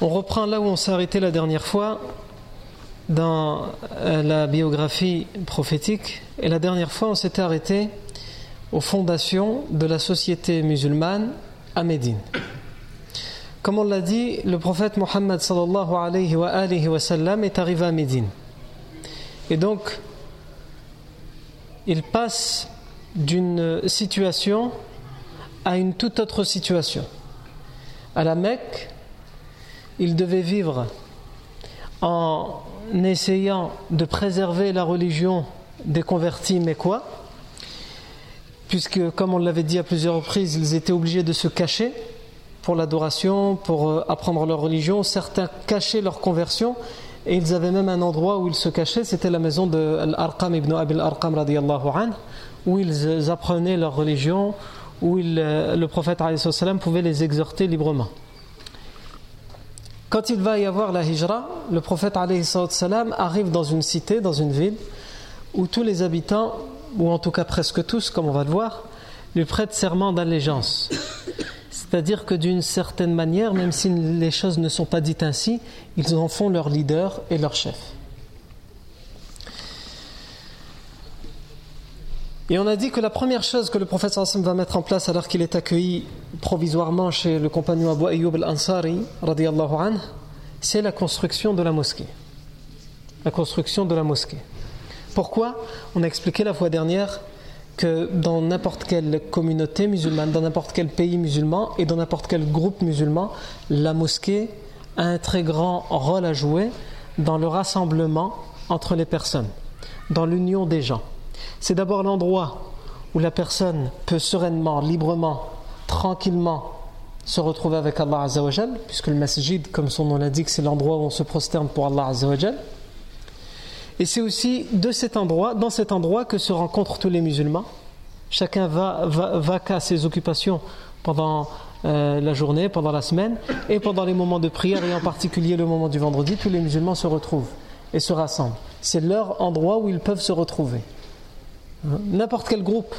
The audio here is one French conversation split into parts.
On reprend là où on s'est arrêté la dernière fois dans la biographie prophétique. Et la dernière fois, on s'était arrêté aux fondations de la société musulmane à Médine. Comme on l'a dit, le prophète Mohammed est arrivé à Médine. Et donc, il passe d'une situation à une toute autre situation. À la Mecque, il devait vivre en essayant de préserver la religion des convertis mécois, puisque, comme on l'avait dit à plusieurs reprises, ils étaient obligés de se cacher pour l'adoration, pour apprendre leur religion. Certains cachaient leur conversion et ils avaient même un endroit où ils se cachaient, c'était la maison de Al-Arqam ibn Abil Arqam radiallahu anh, où ils apprenaient leur religion, où il, le prophète pouvait les exhorter librement. Quand il va y avoir la hijra, le prophète salam arrive dans une cité, dans une ville, où tous les habitants, ou en tout cas presque tous, comme on va le voir, lui prêtent serment d'allégeance. C'est-à-dire que d'une certaine manière, même si les choses ne sont pas dites ainsi, ils en font leur leader et leur chef. Et on a dit que la première chose que le prophète va mettre en place alors qu'il est accueilli provisoirement chez le compagnon Abu Ayyub al-Ansari, c'est la construction de la mosquée. La construction de la mosquée. Pourquoi? On a expliqué la fois dernière que dans n'importe quelle communauté musulmane, dans n'importe quel pays musulman et dans n'importe quel groupe musulman, la mosquée a un très grand rôle à jouer dans le rassemblement entre les personnes, dans l'union des gens. C'est d'abord l'endroit où la personne peut sereinement, librement, tranquillement se retrouver avec Allah Azzawajal, puisque le masjid, comme son nom l'indique, c'est l'endroit où on se prosterne pour Allah Azzawajal. Et c'est aussi de cet endroit, dans cet endroit que se rencontrent tous les musulmans. Chacun va, va, qu'à ses occupations pendant euh, la journée, pendant la semaine, et pendant les moments de prière, et en particulier le moment du vendredi, tous les musulmans se retrouvent et se rassemblent. C'est leur endroit où ils peuvent se retrouver. N'importe quel groupe,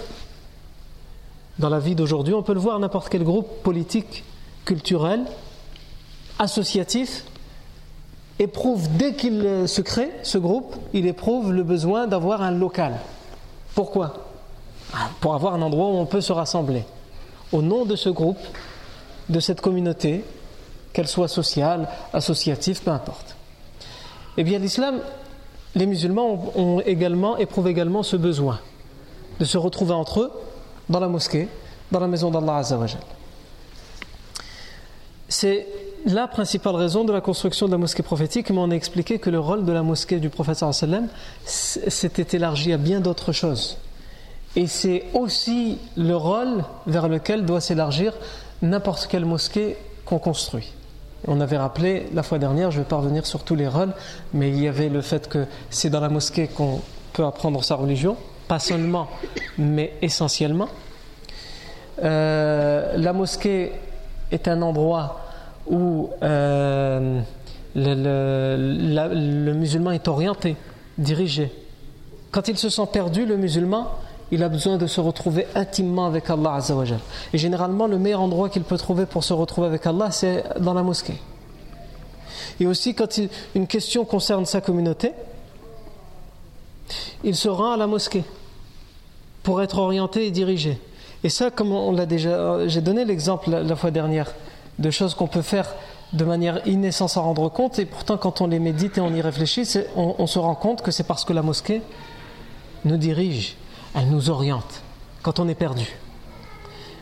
dans la vie d'aujourd'hui, on peut le voir, n'importe quel groupe politique, culturel, associatif, éprouve, dès qu'il se crée, ce groupe, il éprouve le besoin d'avoir un local. Pourquoi? Pour avoir un endroit où on peut se rassembler. Au nom de ce groupe, de cette communauté, qu'elle soit sociale, associative, peu importe. Eh bien, l'islam, les musulmans ont également, éprouvent également ce besoin de se retrouver entre eux dans la mosquée, dans la maison d'Allah Azzawajal. C'est la principale raison de la construction de la mosquée prophétique, mais on a expliqué que le rôle de la mosquée du prophète sallam s'était élargi à bien d'autres choses. Et c'est aussi le rôle vers lequel doit s'élargir n'importe quelle mosquée qu'on construit. On avait rappelé la fois dernière, je vais pas revenir sur tous les rôles, mais il y avait le fait que c'est dans la mosquée qu'on peut apprendre sa religion, pas seulement, mais essentiellement. Euh, la mosquée est un endroit où euh, le, musulman est orienté, dirigé. Quand il se sent perdu, le musulman, il a besoin de se retrouver intimement avec Allah Azzawajal. Et généralement, le meilleur endroit qu'il peut trouver pour se retrouver avec Allah, c'est dans la mosquée. Et aussi, quand une question concerne sa communauté, il se rend à la mosquée pour être orienté et dirigé. Et ça, comme on l'a déjà, j'ai donné l'exemple la, fois dernière de choses qu'on peut faire de manière innée sans s'en rendre compte, et pourtant quand on les médite et on y réfléchit, on, se rend compte que c'est parce que la mosquée nous dirige, elle nous oriente quand on est perdu.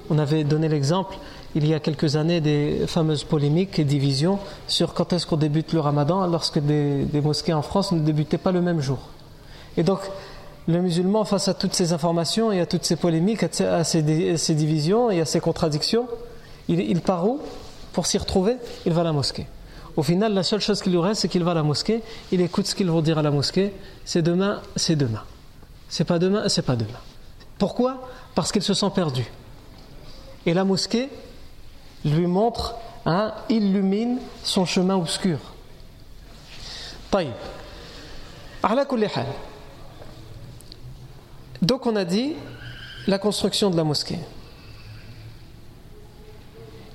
On avait donné l'exemple il y a quelques années des fameuses polémiques et divisions sur quand est-ce qu'on débute le ramadan lorsque des mosquées en France ne débutaient pas le même jour. Et donc, le musulman, face à toutes ces informations et à toutes ces polémiques, à ces, divisions et à ces contradictions, il, part où Pour s'y retrouver, il va à la mosquée. Au final, la seule chose qui lui reste, c'est qu'il va à la mosquée, il écoute ce qu'ils vont dire à la mosquée, c'est demain, c'est demain. C'est pas demain, c'est pas demain. Pourquoi Parce qu'il se sent perdu. Et la mosquée lui montre, hein, illumine son chemin obscur. طيب على كل donc on a dit la construction de la mosquée.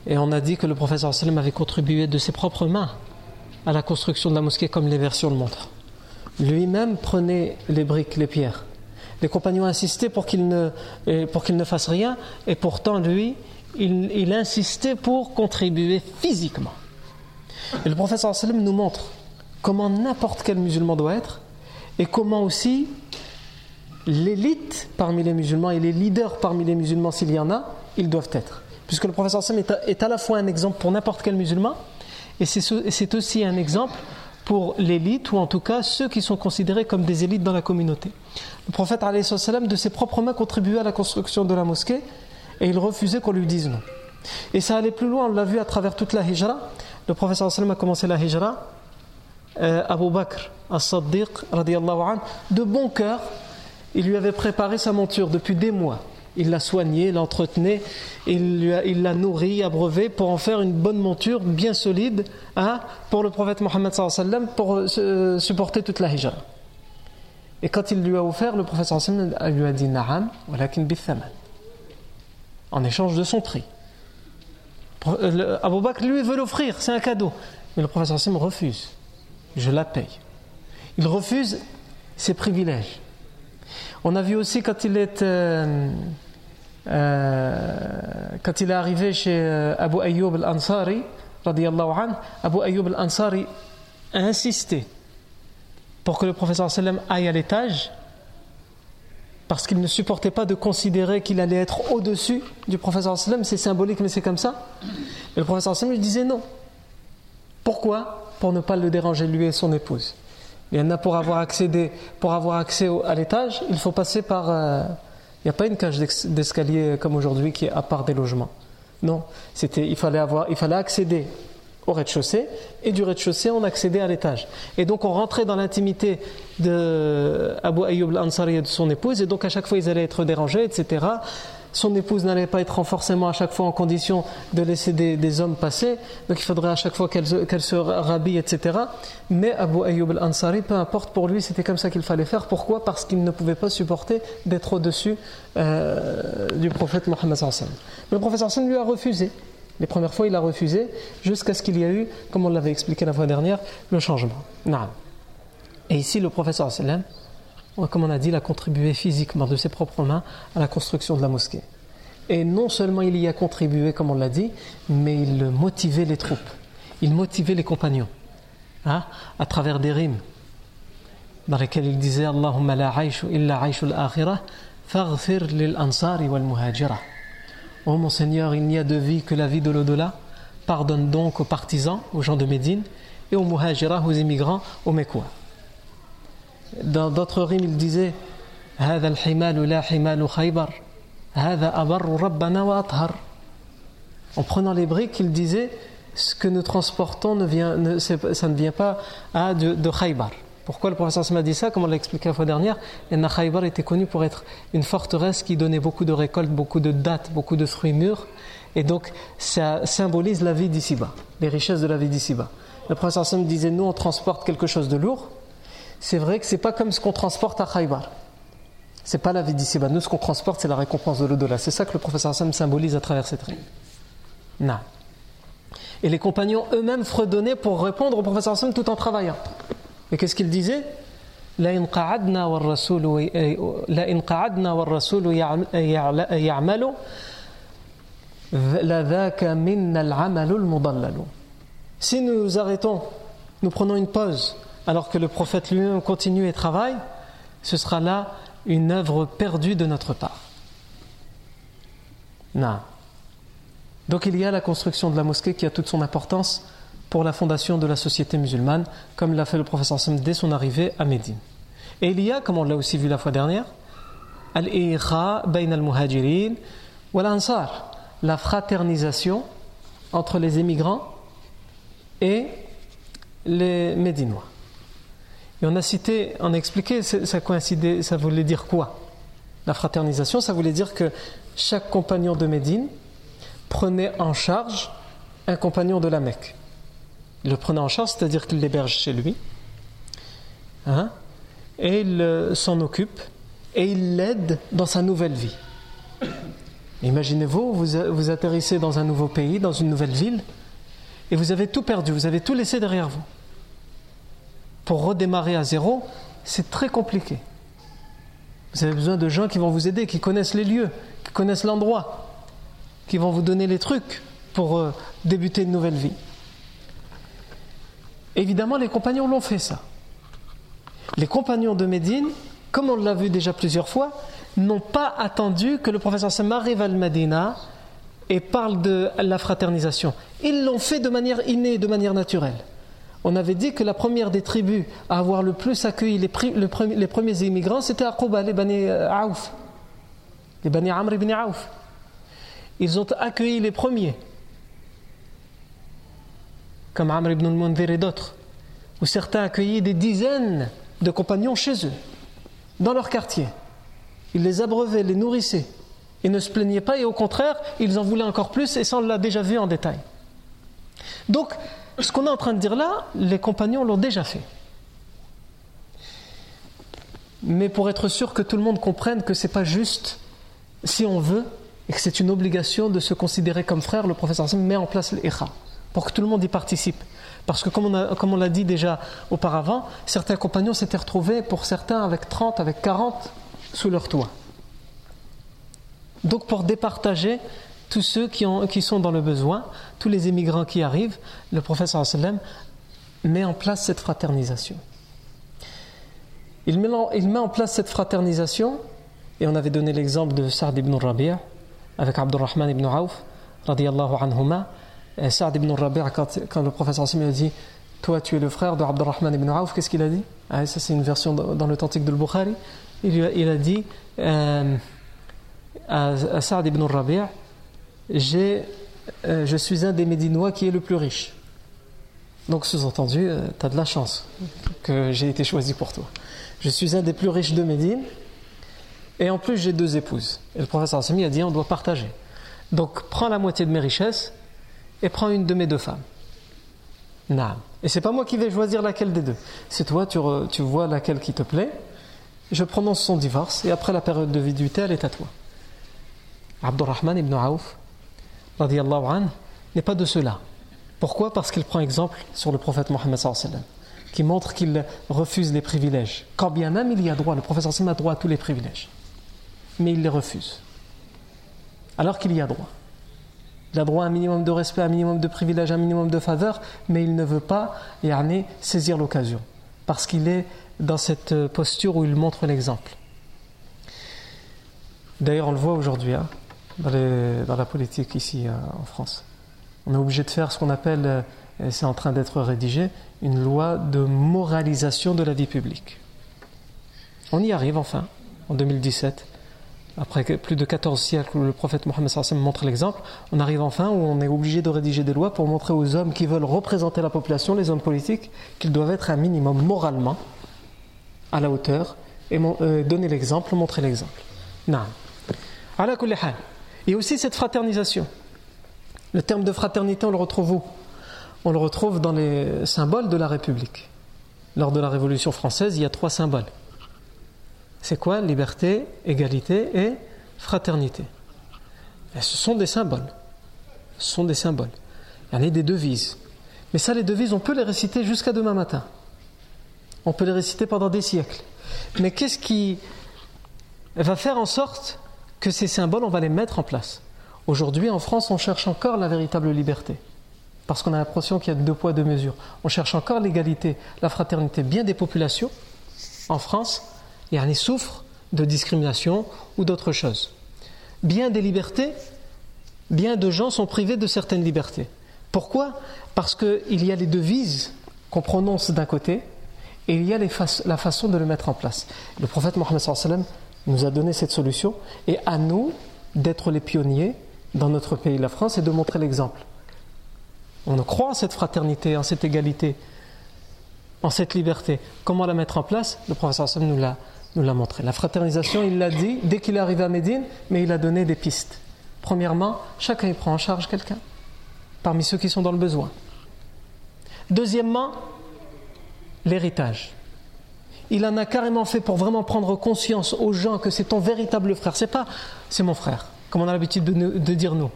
Et on a dit que le professeur avait contribué de ses propres mains à la construction de la mosquée comme les versions le montrent. Lui-même prenait les briques, les pierres. Les compagnons insistaient pour qu'il ne, pour fasse rien et pourtant lui, il, insistait pour contribuer physiquement. Et le professeur nous montre comment n'importe quel musulman doit être et comment aussi l'élite parmi les musulmans et les leaders parmi les musulmans, s'il y en a, ils doivent être. Puisque le professeur Sam est à, la fois un exemple pour n'importe quel musulman, et c'est aussi un exemple pour l'élite, ou en tout cas ceux qui sont considérés comme des élites dans la communauté. Le prophète, de ses propres mains, contribuait à la construction de la mosquée, et il refusait qu'on lui dise non. Et ça allait plus loin, on l'a vu à travers toute la hijra. Le prophète a commencé la hijra, euh, Abu Bakr as-Saddiq, de bon cœur, il lui avait préparé sa monture depuis des mois. Il l'a soignée, l'entretenait, il l'a nourrie, abreuvé pour en faire une bonne monture bien solide hein, pour le prophète Mohammed pour euh, supporter toute la hijra. Et quand il lui a offert, le prophète lui a dit Na'am, walakin bithaman. En échange de son prix. Euh, Abu Bakr lui veut l'offrir, c'est un cadeau. Mais le prophète refuse. Je la paye. Il refuse ses privilèges. On a vu aussi quand il est, euh, euh, arrivé chez euh, Abu Ayyub al-Ansari, Abu Ayyub al-Ansari a insisté pour que le professeur sallam aille à l'étage parce qu'il ne supportait pas de considérer qu'il allait être au-dessus du professeur sallam, c'est symbolique mais c'est comme ça. Le professeur sallam lui disait non. Pourquoi? Pour ne pas le déranger lui et son épouse. Il y en a pour avoir, accédé, pour avoir accès à l'étage, il faut passer par. Euh, il n'y a pas une cage d'escalier comme aujourd'hui qui est à part des logements. Non, c'était, il, fallait avoir, il fallait accéder au rez-de-chaussée et du rez-de-chaussée on accédait à l'étage. Et donc on rentrait dans l'intimité de Abu Ayyub al-Ansari et de son épouse et donc à chaque fois ils allaient être dérangés, etc son épouse n'allait pas être forcément à chaque fois en condition de laisser des, hommes passer, donc il faudrait à chaque fois qu'elle se rhabille, etc. Mais Abu Ayyub al-Ansari, peu importe pour lui, c'était comme ça qu'il fallait faire. Pourquoi? Parce qu'il ne pouvait pas supporter d'être au-dessus euh, du prophète Mohammed le prophète lui a refusé. Les premières fois, il a refusé, jusqu'à ce qu'il y ait eu, comme on l'avait expliqué la fois dernière, le changement. Et ici, le prophète sallam comme on a dit, il a contribué physiquement de ses propres mains à la construction de la mosquée. Et non seulement il y a contribué, comme on l'a dit, mais il motivait les troupes, il motivait les compagnons, hein, à travers des rimes dans lesquelles il disait Allahumma la illa al-akhirah, faghfir lil ansari wal muhajira. Oh mon Seigneur, il n'y a de vie que la vie de l'au-delà. Pardonne donc aux partisans, aux gens de Médine, et aux muhajira, aux immigrants, aux Mécois. Dans d'autres rimes, il disait هذا الحمال لا حمال خيبر هذا أبر ربنا وأطهر En prenant les briques, il disait ce que nous transportons, ne vient, ne, ça ne vient pas à de, de Khaybar. Pourquoi le professeur m'a dit ça Comme on l'a expliqué la fois dernière, Khaybar était connu pour être une forteresse qui donnait beaucoup de récoltes, beaucoup de dattes, beaucoup de fruits mûrs. Et donc, ça symbolise la vie d'ici-bas, les richesses de la vie d'ici-bas. le professeur Sam disait nous on transporte quelque chose de lourd, c'est vrai que c'est pas comme ce qu'on transporte à Khaybar. C'est pas la vie d'ici bas. Nous, ce qu'on transporte, c'est la récompense de l'au-delà. C'est ça que le professeur Sam symbolise à travers cette règle. Non. Et les compagnons eux-mêmes fredonnaient pour répondre au professeur Sam tout en travaillant. Et qu'est-ce qu'ils disaient لئن قعدنا والرسول لئن قعدنا والرسول يعمل لذاك منا العمل المضلل Si nous arrêtons, nous prenons une pause, alors que le prophète lui-même continue et travaille, ce sera là une œuvre perdue de notre part. Non. Donc il y a la construction de la mosquée qui a toute son importance pour la fondation de la société musulmane, comme l'a fait le professeur Sam dès son arrivée à Médine. Et il y a, comme on l'a aussi vu la fois dernière, bain al-Muhajirin la fraternisation entre les émigrants et les Médinois. Et on a cité, on a expliqué, ça coïncidait, ça voulait dire quoi? La fraternisation, ça voulait dire que chaque compagnon de Médine prenait en charge un compagnon de la Mecque. Il le prenait en charge, c'est-à-dire qu'il l'héberge chez lui, hein, et il euh, s'en occupe, et il l'aide dans sa nouvelle vie. Imaginez-vous, vous, vous atterrissez dans un nouveau pays, dans une nouvelle ville, et vous avez tout perdu, vous avez tout laissé derrière vous. Pour redémarrer à zéro, c'est très compliqué. Vous avez besoin de gens qui vont vous aider, qui connaissent les lieux, qui connaissent l'endroit, qui vont vous donner les trucs pour euh, débuter une nouvelle vie. Évidemment, les compagnons l'ont fait ça. Les compagnons de Médine, comme on l'a vu déjà plusieurs fois, n'ont pas attendu que le professeur Sam arrive à Medina et parle de la fraternisation. Ils l'ont fait de manière innée, de manière naturelle. On avait dit que la première des tribus à avoir le plus accueilli les, premiers immigrants, c'était Aqouba, les Bani euh, Aouf, les Bani Amr ibn Aouf. Ils ont accueilli les premiers, comme Amr ibn al-Mundhir et d'autres, où certains accueillaient des dizaines de compagnons chez eux, dans leur quartier. Ils les abreuvaient, les nourrissaient. Ils ne se plaignaient pas et au contraire, ils en voulaient encore plus et ça on l'a déjà vu en détail. Donc, ce qu'on est en train de dire là, les compagnons l'ont déjà fait. Mais pour être sûr que tout le monde comprenne que ce n'est pas juste si on veut et que c'est une obligation de se considérer comme frère, le professeur met en place l'Ikha pour que tout le monde y participe. Parce que comme on, l'a dit déjà auparavant, certains compagnons s'étaient retrouvés pour certains avec 30, avec 40 sous leur toit. Donc pour départager tous ceux qui, sont dans le besoin, tous les émigrants qui arrivent, le professeur sallam met en place cette fraternisation. Il met, en, place cette fraternisation, et on avait donné l'exemple de Sa'd ibn Rabi'a avec Abdurrahman ibn Auf, radiallahu anhuma. Et Sa'd ibn Rabi'a, quand, le professeur sallam a dit Toi, tu es le frère de Abdurrahman ibn Auf, qu'est-ce qu'il a dit? Ah, Ça, c'est une version dans l'authentique de Bukhari. Il, a dit euh, à, Sa'd ibn Rabi'a euh, je suis un des Médinois qui est le plus riche. Donc, sous-entendu, euh, tu as de la chance que j'ai été choisi pour toi. Je suis un des plus riches de Médine, et en plus, j'ai deux épouses. Et le professeur Assemi a dit on doit partager. Donc, prends la moitié de mes richesses et prends une de mes deux femmes. Non. Et c'est pas moi qui vais choisir laquelle des deux. C'est toi, tu, vois laquelle qui te plaît. Je prononce son divorce, et après la période de viduité, elle est à toi. Abdurrahman ibn N'est pas de cela. Pourquoi? Parce qu'il prend exemple sur le prophète Mohammed qui montre qu'il refuse les privilèges. Quand bien même il y a droit, le prophète a droit à tous les privilèges, mais il les refuse. Alors qu'il y a droit. Il a droit à un minimum de respect, un minimum de privilèges, un minimum de faveur, mais il ne veut pas yani, saisir l'occasion, parce qu'il est dans cette posture où il montre l'exemple. D'ailleurs, on le voit aujourd'hui. Hein dans, la politique ici euh, en France. On est obligé de faire ce qu'on appelle, euh, et c'est en train d'être rédigé, une loi de moralisation de la vie publique. On y arrive enfin, en 2017. Après plus de 14 siècles où le prophète Mohammed montre l'exemple, on arrive enfin où on est obligé de rédiger des lois pour montrer aux hommes qui veulent représenter la population, les hommes politiques, qu'ils doivent être un minimum moralement à la hauteur et euh, donner l'exemple, montrer l'exemple. Non. Et aussi cette fraternisation. Le terme de fraternité, on le retrouve où? On le retrouve dans les symboles de la République. Lors de la Révolution française, il y a trois symboles. C'est quoi? Liberté, égalité et fraternité. ce sont des symboles. Ce sont des symboles. Il y a des devises. Mais ça, les devises, on peut les réciter jusqu'à demain matin. On peut les réciter pendant des siècles. Mais qu'est-ce qui va faire en sorte que ces symboles, on va les mettre en place Aujourd'hui, en France, on cherche encore la véritable liberté. Parce qu'on a l'impression qu'il y a deux poids, deux mesures. On cherche encore l'égalité, la fraternité. Bien des populations, en France, en a souffrent de discrimination ou d'autres choses. Bien des libertés, bien de gens sont privés de certaines libertés. Pourquoi? Parce qu'il y a les devises qu'on prononce d'un côté et il y a la façon de le mettre en place. Le prophète Mohammed nous a donné cette solution et à nous d'être les pionniers dans notre pays, la France, et de montrer l'exemple. On croit en cette fraternité, en cette égalité, en cette liberté. Comment la mettre en place? Le prophète nous l'a nous l'a montré. La fraternisation, il l'a dit dès qu'il est arrivé à Médine, mais il a donné des pistes. Premièrement, chacun y prend en charge quelqu'un, parmi ceux qui sont dans le besoin. Deuxièmement, l'héritage. Il en a carrément fait pour vraiment prendre conscience aux gens que c'est ton véritable frère. C'est pas, c'est mon frère, comme on a l'habitude de, dire nous.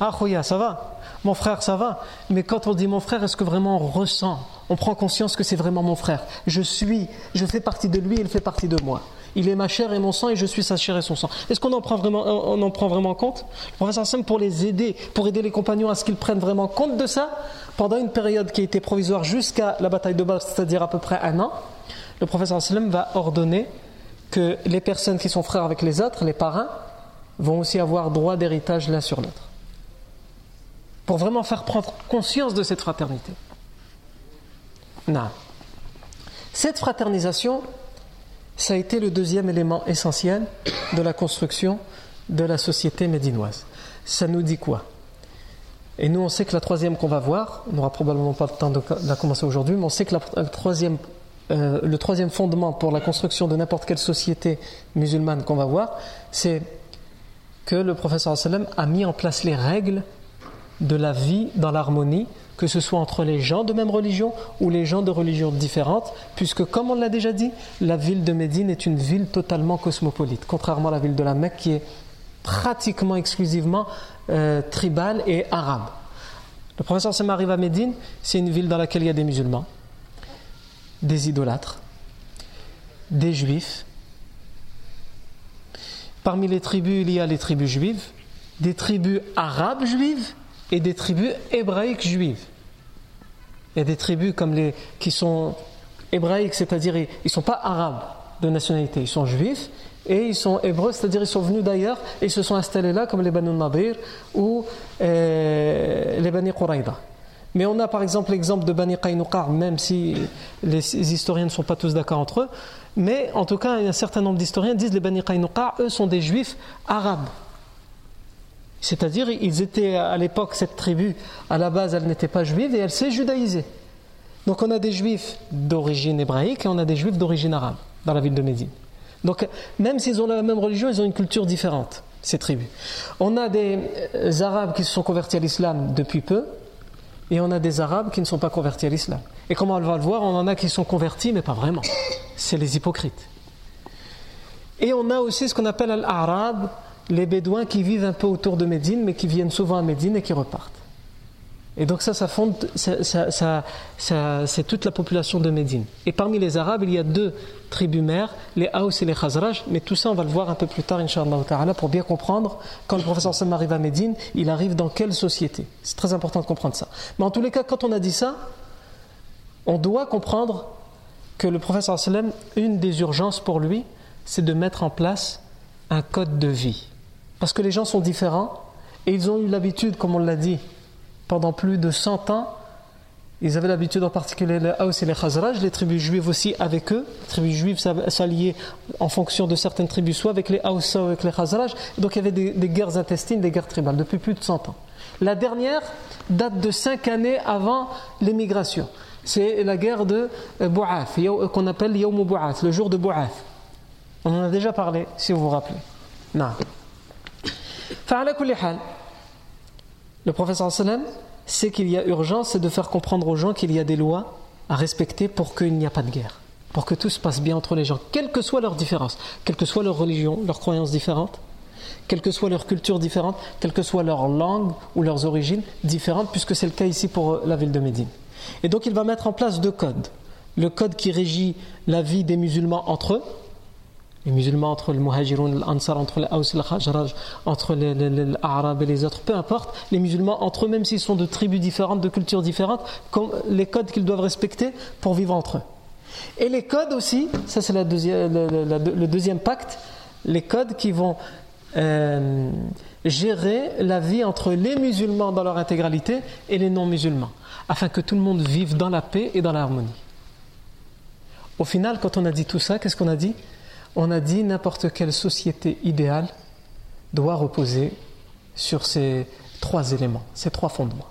Ah, ça va Mon frère, ça va Mais quand on dit mon frère, est-ce que vraiment on ressent On prend conscience que c'est vraiment mon frère? Je suis, je fais partie de lui, il fait partie de moi. Il est ma chair et mon sang et je suis sa chair et son sang. Est-ce qu'on en prend vraiment, on en prend vraiment compte? Le professeur Sam, pour les aider, pour aider les compagnons à ce qu'ils prennent vraiment compte de ça, pendant une période qui a été provisoire jusqu'à la bataille de Badr, c'est-à-dire à peu près un an, le professeur Sallam va ordonner que les personnes qui sont frères avec les autres, les parrains, vont aussi avoir droit d'héritage l'un sur l'autre pour vraiment faire prendre conscience de cette fraternité. Non. Cette fraternisation, ça a été le deuxième élément essentiel de la construction de la société médinoise. Ça nous dit quoi? Et nous, on sait que la troisième qu'on va voir, on n'aura probablement pas le temps de la commencer aujourd'hui, mais on sait que la, troisième, euh, le troisième fondement pour la construction de n'importe quelle société musulmane qu'on va voir, c'est que le professeur sallam a mis en place les règles de la vie dans l'harmonie, que ce soit entre les gens de même religion ou les gens de religions différentes, puisque comme on l'a déjà dit, la ville de Médine est une ville totalement cosmopolite, contrairement à la ville de la Mecque qui est pratiquement exclusivement euh, tribale et arabe. Le professeur Sem arrive à Médine, c'est une ville dans laquelle il y a des musulmans, des idolâtres, des juifs. Parmi les tribus, il y a les tribus juives, des tribus arabes juives et des tribus hébraïques juives. Il y a des tribus comme les qui sont hébraïques, c'est-à-dire ils ne sont pas arabes de nationalité, ils sont juifs et ils sont hébreux, c'est-à-dire ils sont venus d'ailleurs et ils se sont installés là comme les Banu Nadir ou euh, les Bani Quraïda. Mais on a par exemple l'exemple de Bani Qaynuqa, même si les historiens ne sont pas tous d'accord entre eux, mais en tout cas un certain nombre d'historiens disent que les Bani Qaynuqa, eux sont des juifs arabes c'est-à-dire, ils étaient à l'époque, cette tribu, à la base, elle n'était pas juive et elle s'est judaïsée. Donc on a des juifs d'origine hébraïque et on a des juifs d'origine arabe dans la ville de Médine. Donc même s'ils ont la même religion, ils ont une culture différente, ces tribus. On a des euh, arabes qui se sont convertis à l'islam depuis peu et on a des arabes qui ne sont pas convertis à l'islam. Et comme on va le voir, on en a qui sont convertis mais pas vraiment. C'est les hypocrites. Et on a aussi ce qu'on appelle l'arabe les Bédouins qui vivent un peu autour de Médine, mais qui viennent souvent à Médine et qui repartent. Et donc ça, ça fonde, c'est toute la population de Médine. Et parmi les Arabes, il y a deux tribus mères, les Haus et les Khazraj, mais tout ça on va le voir un peu plus tard, Inch'Allah pour bien comprendre, quand le professeur Sam arrive à Médine, il arrive dans quelle société. C'est très important de comprendre ça. Mais en tous les cas, quand on a dit ça, on doit comprendre que le professeur Sallam, une des urgences pour lui, c'est de mettre en place un code de vie. Parce que les gens sont différents et ils ont eu l'habitude, comme on l'a dit, pendant plus de 100 ans, ils avaient l'habitude en particulier les Haus et les Khazraj, les tribus juives aussi avec eux. Les tribus juives s'alliaient en fonction de certaines tribus, soit avec les Haus, soit avec les Khazraj. Donc il y avait des, guerres intestines, des guerres tribales depuis plus de 100 ans. La dernière date de 5 années avant l'émigration. C'est la guerre de euh, Bou'ath, qu'on appelle Yawm Bou'ath, le jour de Bou'ath. On en a déjà parlé, si vous vous rappelez. Non. Le professeur c'est qu'il y a urgence, c'est de faire comprendre aux gens qu'il y a des lois à respecter pour qu'il n'y a pas de guerre, pour que tout se passe bien entre les gens, quelles que soient leurs différences, quelle que soit leur religion, leurs croyances différentes, quelle que soit leur culture différente, quelle que soit leur langue ou leurs origines différentes, puisque c'est le cas ici pour la ville de Médine. Et donc il va mettre en place deux codes. Le code qui régit la vie des musulmans entre eux, les musulmans entre le muhajirun, l'Ansar, entre les Aus et Khajraj, entre les, les, Arabes et les autres, peu importe, les musulmans entre eux, même s'ils sont de tribus différentes, de cultures différentes, les codes qu'ils doivent respecter pour vivre entre eux. Et les codes aussi, ça c'est le, le, deuxième pacte, les codes qui vont euh, gérer la vie entre les musulmans dans leur intégralité et les non-musulmans, afin que tout le monde vive dans la paix et dans l'harmonie. Au final, quand on a dit tout ça, qu'est-ce qu'on a dit? On a dit n'importe quelle société idéale doit reposer sur ces trois éléments, ces trois fondements.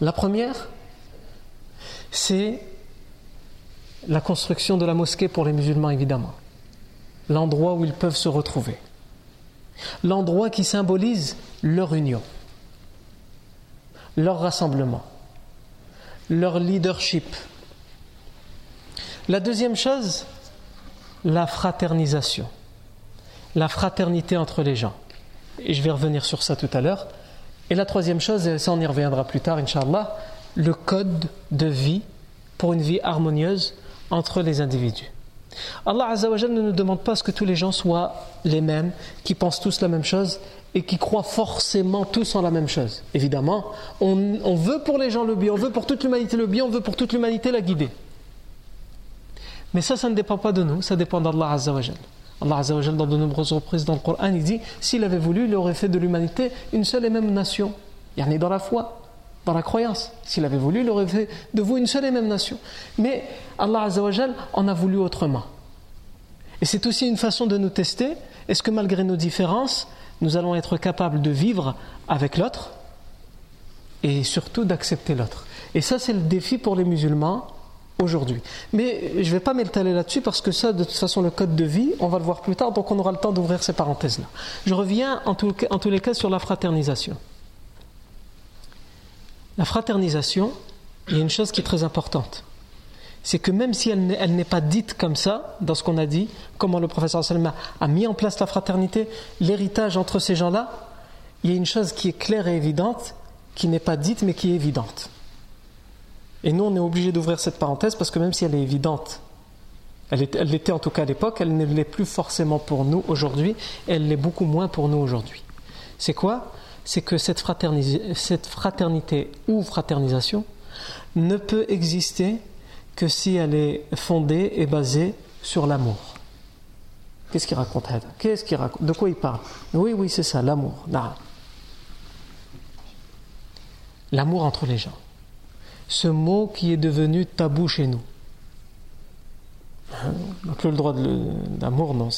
La première, c'est la construction de la mosquée pour les musulmans, évidemment. L'endroit où ils peuvent se retrouver. L'endroit qui symbolise leur union, leur rassemblement, leur leadership. La deuxième chose, la fraternisation, la fraternité entre les gens. Et je vais revenir sur ça tout à l'heure. Et la troisième chose, et ça on y reviendra plus tard, Inch'Allah, le code de vie pour une vie harmonieuse entre les individus. Allah Azzawajal ne nous demande pas ce que tous les gens soient les mêmes, qui pensent tous la même chose et qui croient forcément tous en la même chose. Évidemment, on, on veut pour les gens le bien, on veut pour toute l'humanité le bien, on veut pour toute l'humanité la guider. Mais ça, ça ne dépend pas de nous, ça dépend d'Allah Azzawajal. Allah Azzawajal, dans de nombreuses reprises dans le Coran, il dit s'il avait voulu, il aurait fait de l'humanité une seule et même nation. Il y en a dans la foi, dans la croyance. S'il avait voulu, il aurait fait de vous une seule et même nation. Mais Allah Azzawajal en a voulu autrement. Et c'est aussi une façon de nous tester est-ce que malgré nos différences, nous allons être capables de vivre avec l'autre et surtout d'accepter l'autre? Et ça, c'est le défi pour les musulmans aujourd'hui. Mais je ne vais pas m'étaler là-dessus parce que ça, de toute façon, le code de vie, on va le voir plus tard, donc on aura le temps d'ouvrir ces parenthèses-là. Je reviens en, tous les cas sur la fraternisation. La fraternisation, il y a une chose qui est très importante. C'est que même si elle n'est pas dite comme ça, dans ce qu'on a dit, comment le professeur Salma a mis en place la fraternité, l'héritage entre ces gens-là, il y a une chose qui est claire et évidente, qui n'est pas dite mais qui est évidente. Et nous, on est obligé d'ouvrir cette parenthèse parce que même si elle est évidente, elle, l'était en tout cas à l'époque, elle ne l'est plus forcément pour nous aujourd'hui, elle l'est beaucoup moins pour nous aujourd'hui. C'est quoi? C'est que cette, cette fraternité ou fraternisation ne peut exister que si elle est fondée et basée sur l'amour. Qu'est-ce qu'il raconte Qu'est-ce qu'il raconte? De quoi il parle? Oui, oui, c'est ça, l'amour. L'amour entre les gens ce mot qui est devenu tabou chez nous. Donc le droit d'amour, non,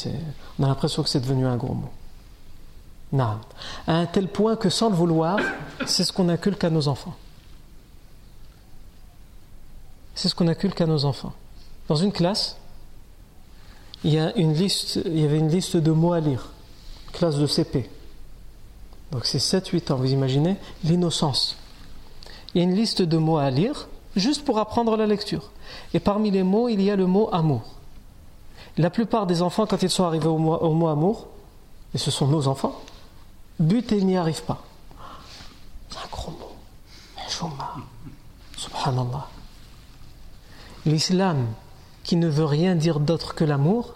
on a l'impression que c'est devenu un gros mot. Non. À un tel point que sans le vouloir, c'est ce qu'on inculque à nos enfants. C'est ce qu'on inculque à nos enfants. Dans une classe, il y, a une liste, il y avait une liste de mots à lire, classe de CP. Donc c'est 7-8 ans, vous imaginez L'innocence il y a une liste de mots à lire, juste pour apprendre la lecture. Et parmi les mots, il y a le mot amour. La plupart des enfants, quand ils sont arrivés au mot, amour, et ce sont nos enfants, butent et n'y arrivent pas. C'est un gros mot. Subhanallah. L'islam, qui ne veut rien dire d'autre que l'amour,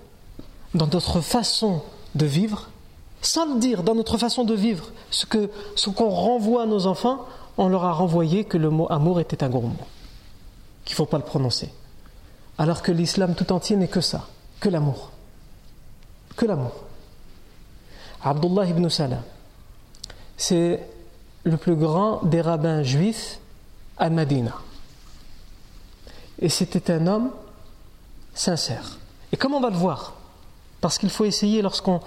dans notre façon de vivre, sans le dire, dans notre façon de vivre, ce qu'on ce qu'on renvoie à nos enfants, on leur a renvoyé que le mot amour était un gros mot, qu'il ne faut pas le prononcer. Alors que l'islam tout entier n'est que ça, que l'amour. Que l'amour. Abdullah ibn Salam, c'est le plus grand des rabbins juifs à Medina. Et c'était un homme sincère. Et comme on va le voir Parce qu'il faut essayer, lorsqu'on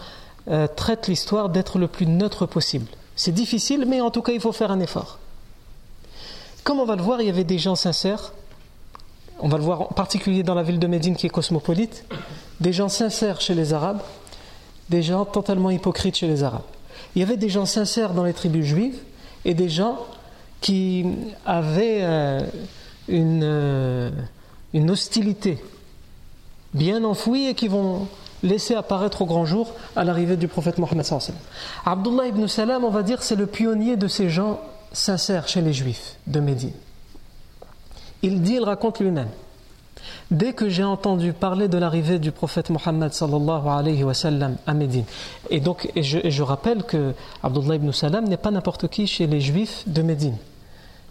euh, traite l'histoire, d'être le plus neutre possible. C'est difficile, mais en tout cas, il faut faire un effort. Comme on va le voir, il y avait des gens sincères. On va le voir en particulier dans la ville de Médine qui est cosmopolite. Des gens sincères chez les Arabes, des gens totalement hypocrites chez les Arabes. Il y avait des gens sincères dans les tribus juives et des gens qui avaient euh, une, euh, une hostilité bien enfouie et qui vont laisser apparaître au grand jour à l'arrivée du prophète Mohammed. Abdullah ibn Salam, on va dire, c'est le pionnier de ces gens sincères chez les juifs de Médine. Il dit, il raconte lui-même Dès que j'ai entendu parler de l'arrivée du prophète Mohammed à Médine, et donc je, rappelle que Abdullah ibn Salam n'est pas n'importe qui chez les juifs de Médine.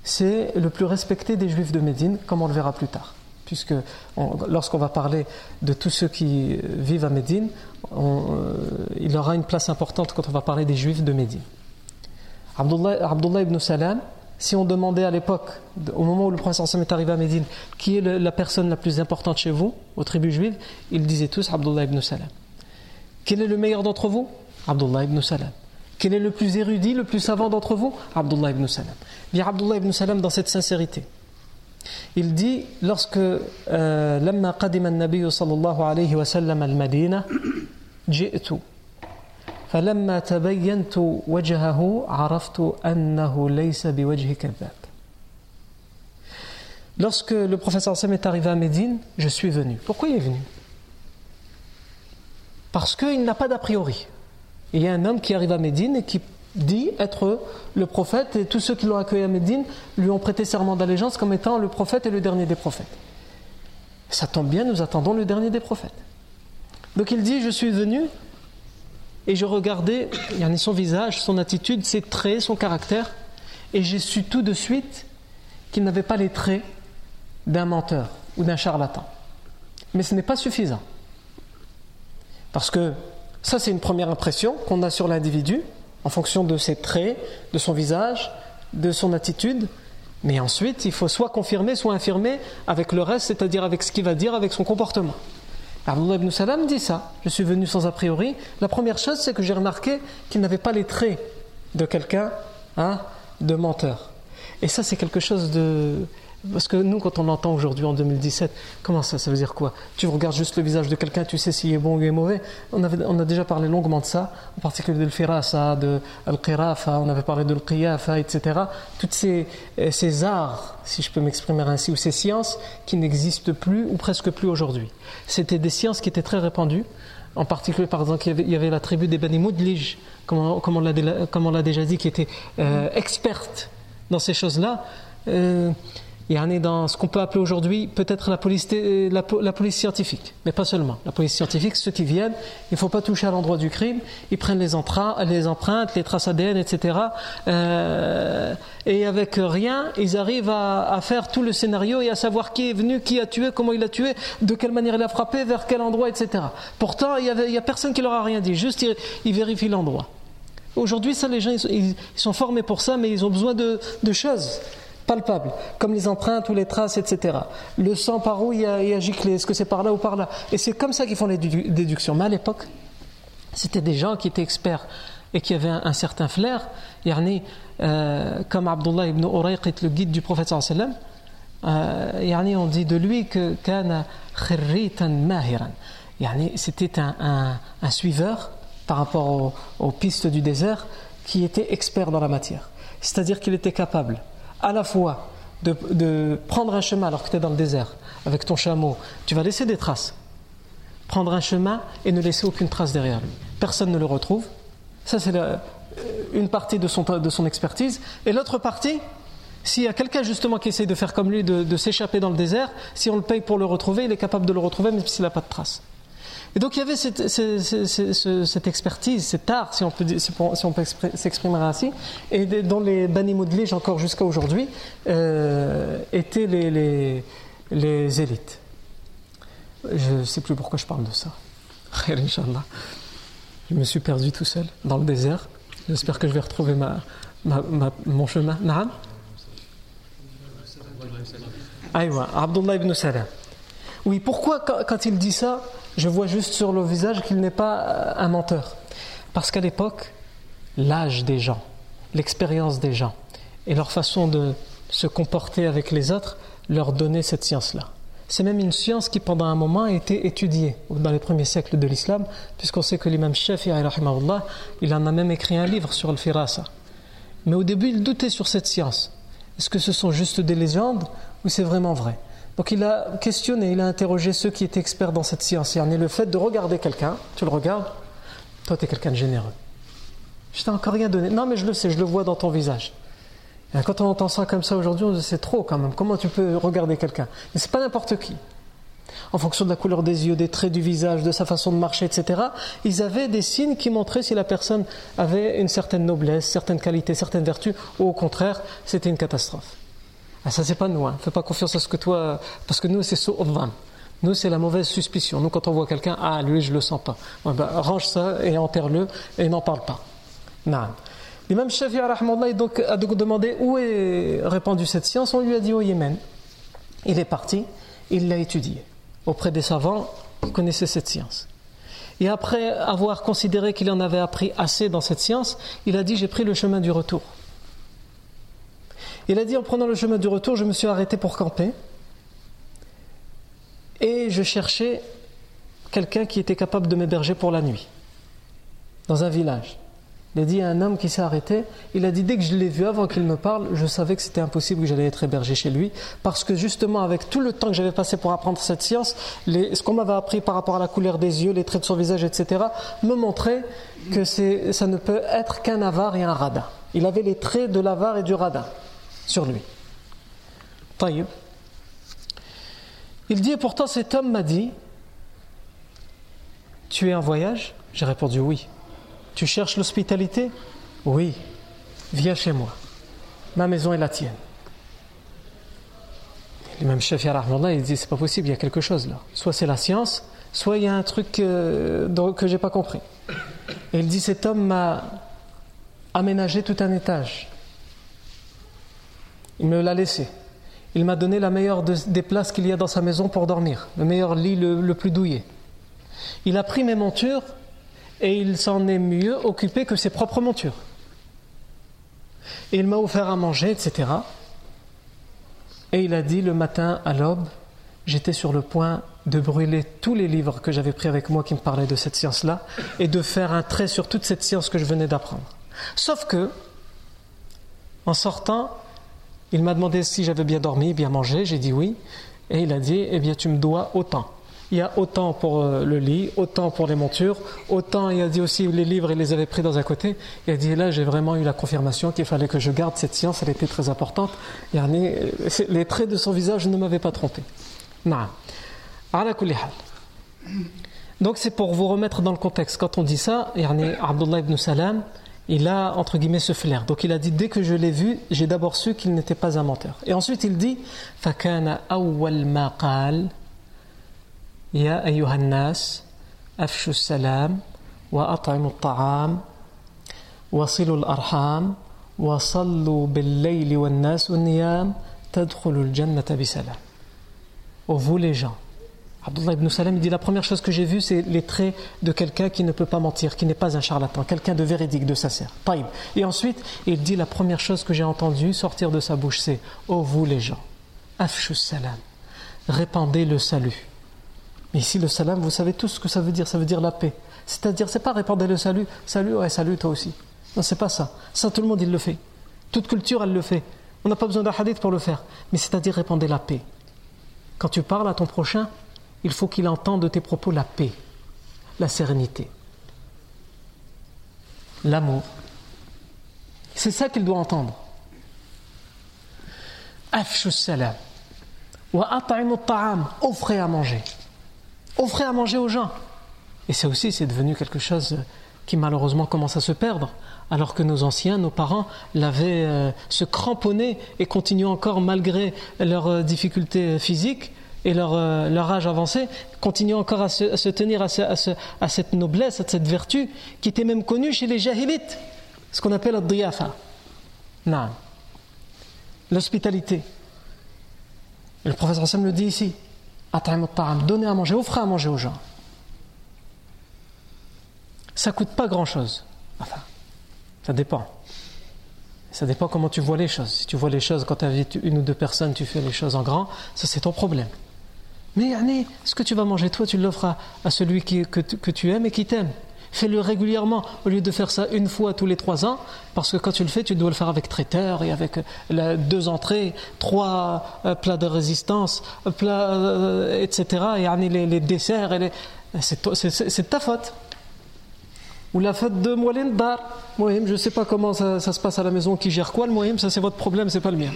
C'est le plus respecté des juifs de Médine, comme on le verra plus tard. Puisque lorsqu'on va parler de tous ceux qui vivent à Médine, euh, il aura une place importante quand on va parler des juifs de Médine. Abdullah, Abdullah ibn Salam, si on demandait à l'époque, au moment où le prophète est arrivé à Médine, qui est la personne la plus importante chez vous, aux tribus juives, ils disaient tous Abdullah ibn Salam. Quel est le meilleur d'entre vous Abdullah ibn Salam. Quel est le plus érudit, le plus savant d'entre vous Abdullah ibn Salam. Bien Abdullah ibn Salam dans cette sincérité. Il dit lorsque لما قدم النبي صلى الله عليه وسلم المدينة جئت فلما تبينت وجهه عرفت أنه ليس بوجه كذاب Lorsque le professeur Sam est arrivé à Médine, je suis venu. Pourquoi il est venu Parce qu'il n'a pas d'a priori. Il y a un homme qui arrive à Médine et qui dit être le prophète, et tous ceux qui l'ont accueilli à Médine lui ont prêté serment d'allégeance comme étant le prophète et le dernier des prophètes. Ça tombe bien, nous attendons le dernier des prophètes. Donc il dit Je suis venu et je regardais son visage, son attitude, ses traits, son caractère, et j'ai su tout de suite qu'il n'avait pas les traits d'un menteur ou d'un charlatan. Mais ce n'est pas suffisant. Parce que ça, c'est une première impression qu'on a sur l'individu, en fonction de ses traits, de son visage, de son attitude. Mais ensuite, il faut soit confirmer, soit infirmer avec le reste, c'est-à-dire avec ce qu'il va dire, avec son comportement. Abdullah ibn Salam dit ça. Je suis venu sans a priori. La première chose, c'est que j'ai remarqué qu'il n'avait pas les traits de quelqu'un hein, de menteur. Et ça, c'est quelque chose de, parce que nous, quand on entend aujourd'hui en 2017, comment ça, ça veut dire quoi? Tu regardes juste le visage de quelqu'un, tu sais s'il est bon ou il est mauvais. On, avait, on a déjà parlé longuement de ça, en particulier de l'firasa, de l'qirafa, on avait parlé de l'qiyafa, etc. Toutes ces, euh, ces arts, si je peux m'exprimer ainsi, ou ces sciences qui n'existent plus ou presque plus aujourd'hui. C'était des sciences qui étaient très répandues. En particulier, par exemple, il y avait, la tribu des Bani Moudlij, comme on, l'a déjà dit, qui était euh, experte dans ces choses-là. Euh, y en a dans ce qu'on peut appeler aujourd'hui peut-être la police, la, police scientifique, mais pas seulement. La police scientifique, ceux qui viennent, il ne faut pas toucher à l'endroit du crime, ils prennent les, les empreintes, les traces ADN, etc. Euh, et avec rien, ils arrivent à, faire tout le scénario et à savoir qui est venu, qui a tué, comment il a tué, de quelle manière il a frappé, vers quel endroit, etc. Pourtant, il n'y a personne qui leur a rien dit, juste ils, vérifient l'endroit. Aujourd'hui, ça, les gens, ils, sont formés pour ça, mais ils ont besoin de choses palpable, comme les empreintes ou les traces, etc. Le sang par où il a, a giclé, est-ce que c'est par là ou par là? Et c'est comme ça qu'ils font les déductions. Mais à l'époque, c'était des gens qui étaient experts et qui avaient un, certain flair. Yani, euh, comme Abdullah ibn Urayqit, le guide du prophète euh, on dit de lui que. C'était un, un, suiveur par rapport aux pistes du désert qui était expert dans la matière. C'est-à-dire qu'il était capable à la fois de, prendre un chemin alors que tu es dans le désert avec ton chameau, tu vas laisser des traces. Prendre un chemin et ne laisser aucune trace derrière lui. Personne ne le retrouve. Ça, c'est euh, une partie de son, de son expertise. Et l'autre partie, s'il y a quelqu'un justement qui essaie de faire comme lui, de s'échapper dans le désert, si on le paye pour le retrouver, il est capable de le retrouver même s'il n'a pas de traces. Et donc il y avait cette, expertise, cet art, si on peut, s'exprimer ainsi, et dont les Bani Moudlige, encore jusqu'à aujourd'hui, euh, étaient les, élites. Je ne sais plus pourquoi je parle de ça. Je me suis perdu tout seul dans le désert. J'espère que je vais retrouver mon chemin. Naam? Aïwa, Abdullah ibn Salam. Oui, pourquoi quand il dit ça, je vois juste sur le visage qu'il n'est pas euh, un menteur. Parce qu'à l'époque, l'âge des gens, l'expérience des gens et leur façon de se comporter avec les autres leur donnait cette science-là. C'est même une science qui pendant un moment a été étudiée dans les premiers siècles de l'islam, puisqu'on sait que l'imam Shafi'i, il en a même écrit un livre sur le firasa. Mais au début, il doutait sur cette science. Est-ce que ce sont juste des légendes ou c'est vraiment vrai? Donc il a questionné, il a interrogé ceux qui étaient experts dans cette science. Et le fait de regarder quelqu'un, tu le regardes, toi tu es quelqu'un de généreux. Je t'ai encore rien donné. Non mais je le sais, je le vois dans ton visage. Et quand on entend ça comme ça aujourd'hui, on dit c'est trop quand même. Comment tu peux regarder quelqu'un? Mais c'est pas n'importe qui en fonction de la couleur des yeux, des traits du visage, de sa façon de marcher, etc., ils avaient des signes qui montraient si la personne avait une certaine noblesse, certaines qualités, certaines vertus, ou au contraire, c'était une catastrophe. Ah, ça, c'est pas nous. Hein. Fais pas confiance à ce que toi. Parce que nous, c'est su'udhan. Nous, c'est la mauvaise suspicion. Nous, quand on voit quelqu'un, ah, lui, je le sens pas. Ben, range ça et enterre-le et n'en parle pas. Non. L'imam Shafi'i donc, a demandé où est répandue cette science. On lui a dit au Yémen. Il est parti, il l'a étudié auprès des savants qui connaissaient cette science. Et après avoir considéré qu'il en avait appris assez dans cette science, il a dit J'ai pris le chemin du retour. Il a dit En prenant le chemin du retour, je me suis arrêté pour camper et je cherchais quelqu'un qui était capable de m'héberger pour la nuit dans un village. Il a dit à un homme qui s'est arrêté, il a dit dès que je l'ai vu avant qu'il me parle, je savais que c'était impossible que j'allais être hébergé chez lui, parce que justement avec tout le temps que j'avais passé pour apprendre cette science, ce qu'on m'avait appris par rapport à la couleur des yeux, les traits de son visage, etc., me montrait que ça ne peut être qu'un avare et un radin. Il avait les traits de l'avare et du radin sur lui. Taïb. Il dit, et pourtant cet homme m'a dit, tu es en voyage? J'ai répondu oui. Tu cherches l'hospitalité? Oui, viens chez moi. Ma maison est la tienne. Le même chef Yarahmallah, il dit c'est pas possible, il y a quelque chose là. Soit c'est la science, soit il y a un truc que, que j'ai pas compris. Et il dit cet homme m'a aménagé tout un étage. Il me l'a laissé. Il m'a donné la meilleure des places qu'il y a dans sa maison pour dormir, le meilleur lit le plus douillet. Il a pris mes montures et il s'en est mieux occupé que ses propres montures. Il m'a offert à manger, etc. Et il a dit le matin à l'aube, j'étais sur le point de brûler tous les livres que j'avais pris avec moi qui me parlaient de cette science-là et de faire un trait sur toute cette science que je venais d'apprendre. Sauf que, en sortant, il m'a demandé si j'avais bien dormi, bien mangé, j'ai dit oui, et il a dit, eh bien tu me dois autant il y a autant pour euh, le lit, autant pour les montures, autant il a dit aussi les livres, il les avait pris dans un côté. Il a dit là, j'ai vraiment eu la confirmation qu'il fallait que je garde cette science, elle était très importante. Les traits de son visage ne m'avaient pas trompé. Donc c'est pour vous remettre dans le contexte. Quand on dit ça, Abdullah ibn Salam, il a entre guillemets ce flair. Donc il a dit dès que je l'ai vu, j'ai d'abord su qu'il n'était pas un menteur. Et ensuite il dit فَكَانَ أَوَّلْ مَا قَالَ يا أيها الناس أفشوا السلام وأطعموا الطعام وصلوا الأرحام وصلوا بالليل والناس والنيام تدخلوا الجنة بسلام Ô vous les gens Abdullah ibn Salam dit la première chose que j'ai vue c'est les traits de quelqu'un qui ne peut pas mentir, qui n'est pas un charlatan, quelqu'un de véridique, de sincère. Taïb. Et ensuite, il dit la première chose que j'ai entendue sortir de sa bouche c'est Ô vous les gens, afshu salam, répandez le salut. Mais ici, le salam, vous savez tout ce que ça veut dire. Ça veut dire la paix. C'est-à-dire, c'est pas répandre le salut. Salut, ouais, salut toi aussi. Non, c'est pas ça. Ça, tout le monde, il le fait. Toute culture, elle le fait. On n'a pas besoin d'un hadith pour le faire. Mais c'est-à-dire répandre la paix. Quand tu parles à ton prochain, il faut qu'il entende de tes propos la paix, la sérénité, l'amour. C'est ça qu'il doit entendre. Afshu salam. Wa ta'am. Offrez à manger offrez à manger aux gens. Et ça aussi, c'est devenu quelque chose qui malheureusement commence à se perdre, alors que nos anciens, nos parents, l'avaient euh, se cramponné et continuent encore, malgré leurs euh, difficultés physiques et leur, euh, leur, âge avancé, continuent encore à se, tenir à, cette noblesse, à cette vertu, qui était même connue chez les jahilites, ce qu'on appelle le diyafa. L'hospitalité. Le professeur Sam le dit ici donner à manger, offrir à manger aux gens. Ça coûte pas grand chose. Enfin, ça dépend. Ça dépend comment tu vois les choses. Si tu vois les choses quand tu invites une ou deux personnes, tu fais les choses en grand, ça c'est ton problème. Mais ce que tu vas manger toi, tu l'offres à, celui que, tu aimes et qui t'aime. Fais-le régulièrement au lieu de faire ça une fois tous les trois ans, parce que quand tu le fais, tu dois le faire avec traiteur et avec euh, deux entrées, trois euh, plats de résistance, plats, etc. Et les, les desserts. Et c'est ta faute. Ou la faute de Moulin Dar. je ne sais pas comment ça, se passe à la maison, qui gère quoi, le Mohim, ça c'est votre problème, c'est pas le mien.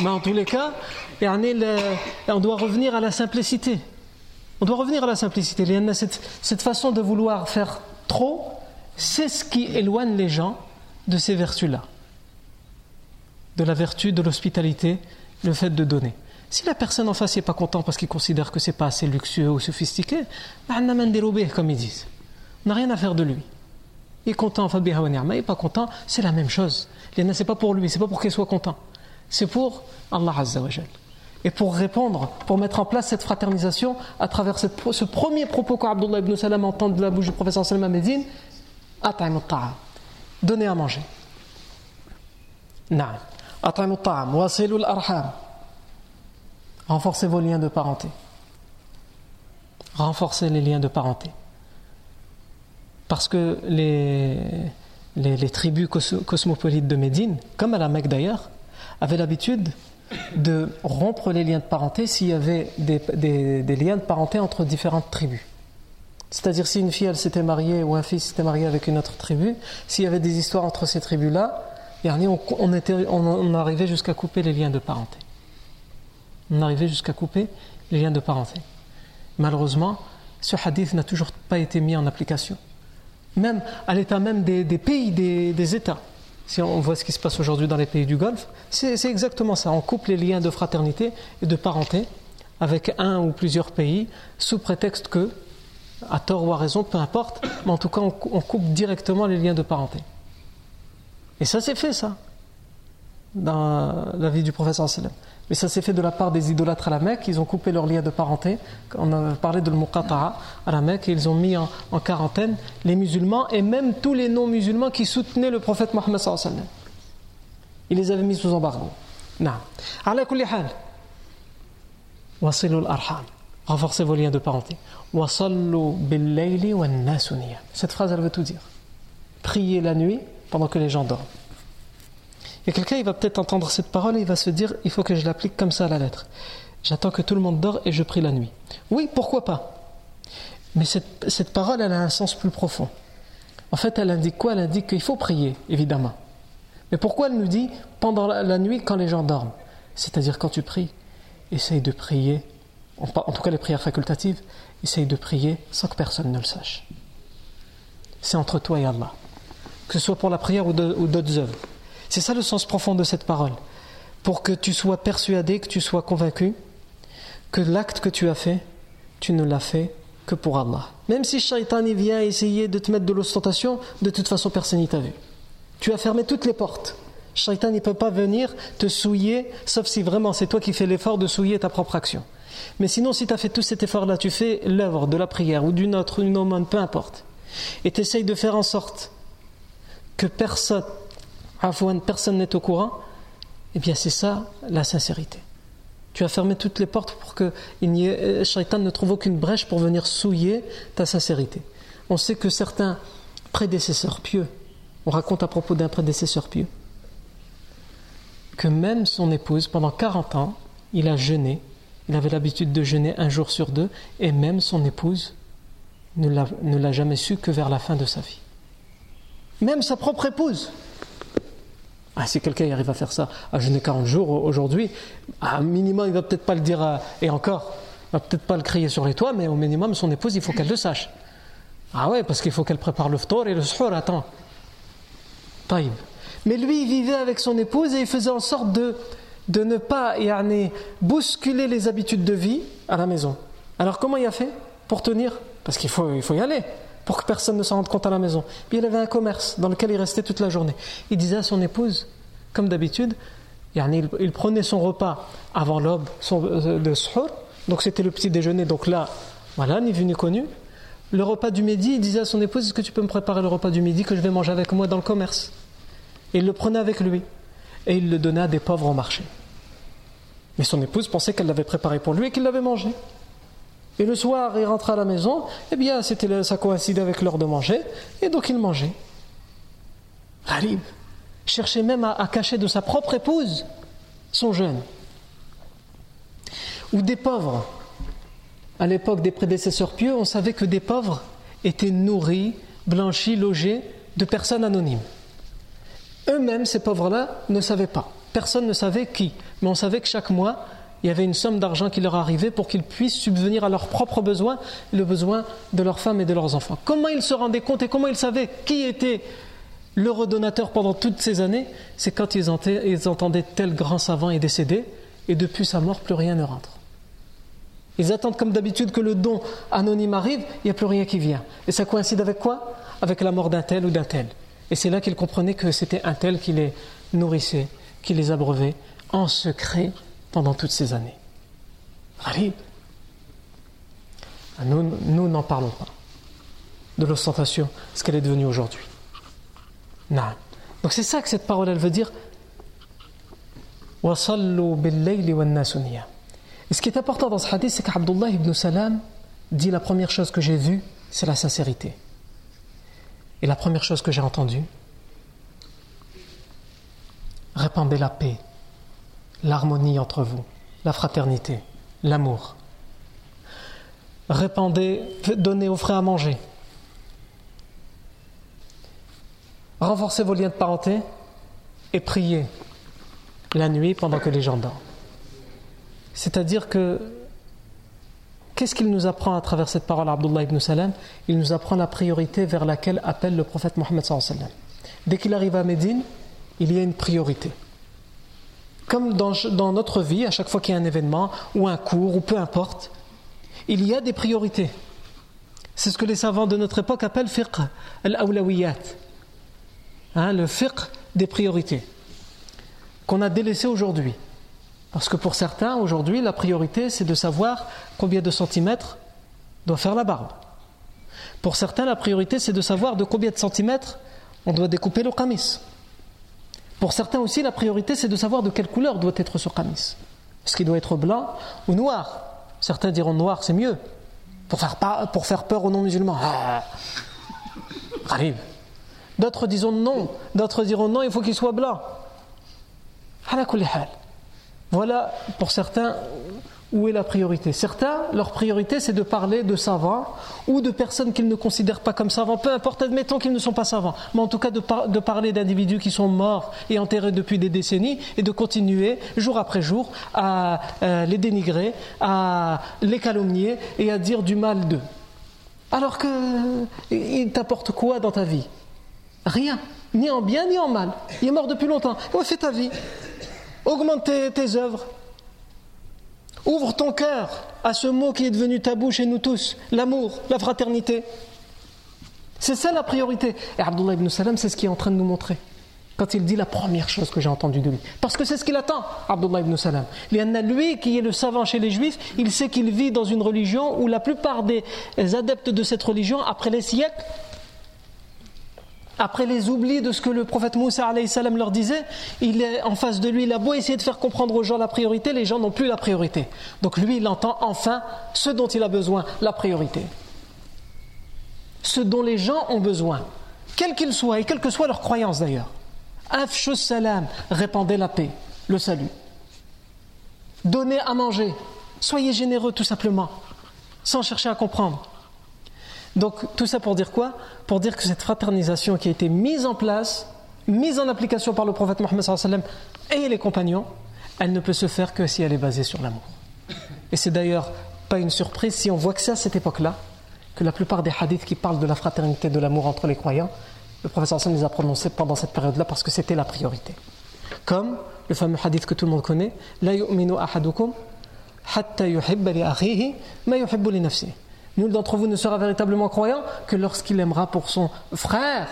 Mais en tous les cas, on doit revenir à la simplicité. On doit revenir à la simplicité. Cette, façon de vouloir faire trop, c'est ce qui éloigne les gens de ces vertus-là. De la vertu de l'hospitalité, le fait de donner. Si la personne en face n'est pas content parce qu'il considère que c'est pas assez luxueux ou sophistiqué, bah, comme ils disent. On n'a rien à faire de lui. Il est content, il n'est pas content, c'est la même chose. C'est pas pour lui, c'est pas pour qu'il soit content. C'est pour Allah Azza et pour répondre, pour mettre en place cette fraternisation à travers ce premier propos qu'Abdullah ibn Salam entend de la bouche du professeur Salam à Médine Donnez à manger. Renforcez vos liens de parenté. Renforcez les liens de parenté. Parce que les, les, les tribus cosmopolites de Médine, comme à la Mecque d'ailleurs, avaient l'habitude de rompre les liens de parenté s'il y avait des, liens de parenté entre différentes tribus. C'est-à-dire si une fille s'était mariée ou un fils s'était marié avec une autre tribu, s'il y avait des histoires entre ces tribus-là, on, arrivait jusqu'à couper les liens de parenté. On arrivait jusqu'à couper les liens de parenté. Malheureusement, ce hadith n'a toujours pas été mis en application. Même à l'état même des, pays, des États si on voit ce qui se passe aujourd'hui dans les pays du Golfe, c'est exactement ça. On coupe les liens de fraternité et de parenté avec un ou plusieurs pays sous prétexte que, à tort ou à raison, peu importe, mais en tout cas on, coupe directement les liens de parenté. Et ça s'est fait ça, dans la vie du professeur sallam. Mais ça s'est fait de la part des idolâtres à la Mecque. Ils ont coupé leurs liens de parenté. On a parlé de l'Muqata'a à la Mecque et ils ont mis en, quarantaine les musulmans et même tous les non-musulmans qui soutenaient le prophète Mohammed Ils les avaient mis sous embargo. Non. Renforcez vos liens de parenté. Cette phrase, elle veut tout dire. Priez la nuit pendant que les gens dorment. Et quelqu'un, il va peut-être entendre cette parole et il va se dire il faut que je l'applique comme ça à la lettre. J'attends que tout le monde dort et je prie la nuit. Oui, pourquoi pas? Mais cette, parole, elle a un sens plus profond. En fait, elle indique quoi? Elle indique qu'il faut prier, évidemment. Mais pourquoi elle nous dit pendant la, nuit quand les gens dorment? C'est-à-dire quand tu pries, essaye de prier, en, tout cas les prières facultatives, essaye de prier sans que personne ne le sache. C'est entre toi et Allah. Que ce soit pour la prière ou d'autres œuvres. C'est ça le sens profond de cette parole. Pour que tu sois persuadé, que tu sois convaincu que l'acte que tu as fait, tu ne l'as fait que pour Allah. Même si Shaitan y vient essayer de te mettre de l'ostentation, de toute façon personne n'y t'a vu. Tu as fermé toutes les portes. Shaitan ne peut pas venir te souiller, sauf si vraiment c'est toi qui fais l'effort de souiller ta propre action. Mais sinon, si tu as fait tout cet effort-là, tu fais l'œuvre de la prière ou d'une autre, une aumône, peu importe, et tu essayes de faire en sorte que personne personne n'est au courant, eh bien c'est ça la sincérité. Tu as fermé toutes les portes pour que il ait, Shaitan ne trouve aucune brèche pour venir souiller ta sincérité. On sait que certains prédécesseurs pieux, on raconte à propos d'un prédécesseur pieux, que même son épouse, pendant 40 ans, il a jeûné, il avait l'habitude de jeûner un jour sur deux, et même son épouse ne l'a jamais su que vers la fin de sa vie. Même sa propre épouse. Ah, si quelqu'un arrive à faire ça à jeûner 40 jours aujourd'hui, à minimum, il va peut-être pas le dire, et encore, il va peut-être pas le crier sur les toits, mais au minimum, son épouse, il faut qu'elle le sache. Ah ouais, parce qu'il faut qu'elle prépare le ftor et le suhour, attends. Mais lui, il vivait avec son épouse et il faisait en sorte de, de ne pas yani, bousculer les habitudes de vie à la maison. Alors comment il a fait pour tenir? Parce qu'il faut, il faut y aller pour que personne ne s'en rende compte à la maison. Il avait un commerce dans lequel il restait toute la journée. Il disait à son épouse, comme d'habitude, il, prenait son repas avant l'aube euh, de suhour, donc c'était le petit déjeuner, donc là, voilà, ni vu ni connu. Le repas du midi, il disait à son épouse, est-ce que tu peux me préparer le repas du midi que je vais manger avec moi dans le commerce? Et il le prenait avec lui, et il le donnait à des pauvres au marché. Mais son épouse pensait qu'elle l'avait préparé pour lui et qu'il l'avait mangé. Et le soir, il rentre à la maison, eh bien, c'était, ça coïncidait avec l'heure de manger, et donc il mangeait. Gharib cherchait même à, cacher de sa propre épouse son jeûne. Ou des pauvres. À l'époque des prédécesseurs pieux, on savait que des pauvres étaient nourris, blanchis, logés de personnes anonymes. Eux-mêmes, ces pauvres-là, ne savaient pas. Personne ne savait qui. Mais on savait que chaque mois, il y avait une somme d'argent qui leur arrivait pour qu'ils puissent subvenir à leurs propres besoins, le besoin de leurs femmes et de leurs enfants. Comment ils se rendaient compte et comment ils savaient qui était le redonateur pendant toutes ces années? C'est quand ils entendaient tel grand savant est décédé et depuis sa mort, plus rien ne rentre. Ils attendent comme d'habitude que le don anonyme arrive, il n'y a plus rien qui vient. Et ça coïncide avec quoi? Avec la mort d'un tel ou d'un tel. Et c'est là qu'ils comprenaient que c'était un tel qui les nourrissait, qui les abreuvait en secret pendant toutes ces années. Gharib. Nous, n'en parlons pas de l'ostentation, ce qu'elle est devenue aujourd'hui. Donc c'est ça que cette parole, elle veut dire. Et ce qui est important dans ce hadith, c'est qu'Abdullah ibn Salam dit la première chose que j'ai vue, c'est la sincérité. Et la première chose que j'ai entendue, répandez la paix, l'harmonie entre vous, la fraternité, l'amour. Répandez, donnez aux frères à manger. Renforcez vos liens de parenté et priez la nuit pendant que les gens dorment. C'est-à-dire que qu'est-ce qu'il nous apprend à travers cette parole Abdullah ibn Salam? Il nous apprend la priorité vers laquelle appelle le prophète Mohammed Dès qu'il arrive à Médine, il y a une priorité. Comme dans, notre vie, à chaque fois qu'il y a un événement ou un cours ou peu importe, il y a des priorités. C'est ce que les savants de notre époque appellent fiqh al-awlawiyat. Hein, le fiqh des priorités qu'on a délaissé aujourd'hui. Parce que pour certains, aujourd'hui, la priorité, c'est de savoir combien de centimètres doit faire la barbe. Pour certains, la priorité, c'est de savoir de combien de centimètres on doit découper le qamis. Pour certains aussi, la priorité, c'est de savoir de quelle couleur doit être ce kamis. Est-ce qu'il doit être blanc ou noir? Certains diront noir, c'est mieux. Pour faire, pour faire peur aux non-musulmans. Ah. D'autres diront non. D'autres diront non, il faut qu'il soit blanc. Voilà, pour certains, où est la priorité? Certains, leur priorité, c'est de parler de savants ou de personnes qu'ils ne considèrent pas comme savants, peu importe, admettons qu'ils ne sont pas savants, mais en tout cas de, parler d'individus qui sont morts et enterrés depuis des décennies et de continuer, jour après jour, à euh, les dénigrer, à les calomnier et à dire du mal d'eux. Alors que, il t'apporte quoi dans ta vie? Rien, ni en bien ni en mal. Il est mort depuis longtemps. Fais ta vie. Augmente tes œuvres. Ouvre ton cœur à ce mot qui est devenu tabou chez nous tous, l'amour, la fraternité. C'est ça la priorité. Et Abdullah ibn Salam, c'est ce qu'il est en train de nous montrer. Quand il dit la première chose que j'ai entendue de lui. Parce que c'est ce qu'il attend, Abdullah ibn Salam. Lui qui est le savant chez les juifs, il sait qu'il vit dans une religion où la plupart des adeptes de cette religion, après les siècles, après les oublis de ce que le prophète Moussa salam leur disait, il est en face de lui, il a beau essayer de faire comprendre aux gens la priorité, les gens n'ont plus la priorité. Donc lui, il entend enfin ce dont il a besoin, la priorité. Ce dont les gens ont besoin, quel qu'ils soient et quelle que soit leur croyance d'ailleurs. Afshus salam, répandez la paix, le salut. Donnez à manger, soyez généreux tout simplement, sans chercher à comprendre. Donc tout ça pour dire quoi? Pour dire que cette fraternisation qui a été mise en place, mise en application par le prophète Mohammed et les compagnons, elle ne peut se faire que si elle est basée sur l'amour. Et c'est d'ailleurs pas une surprise si on voit que c'est à cette époque-là que la plupart des hadiths qui parlent de la fraternité, de l'amour entre les croyants, le prophète les a prononcés pendant cette période-là parce que c'était la priorité. Comme le fameux hadith que tout le monde connaît, La yu'minu ahadukum hatta yuhibba li ma yuhibbu. Nul d'entre vous ne sera véritablement croyant que lorsqu'il aimera pour son frère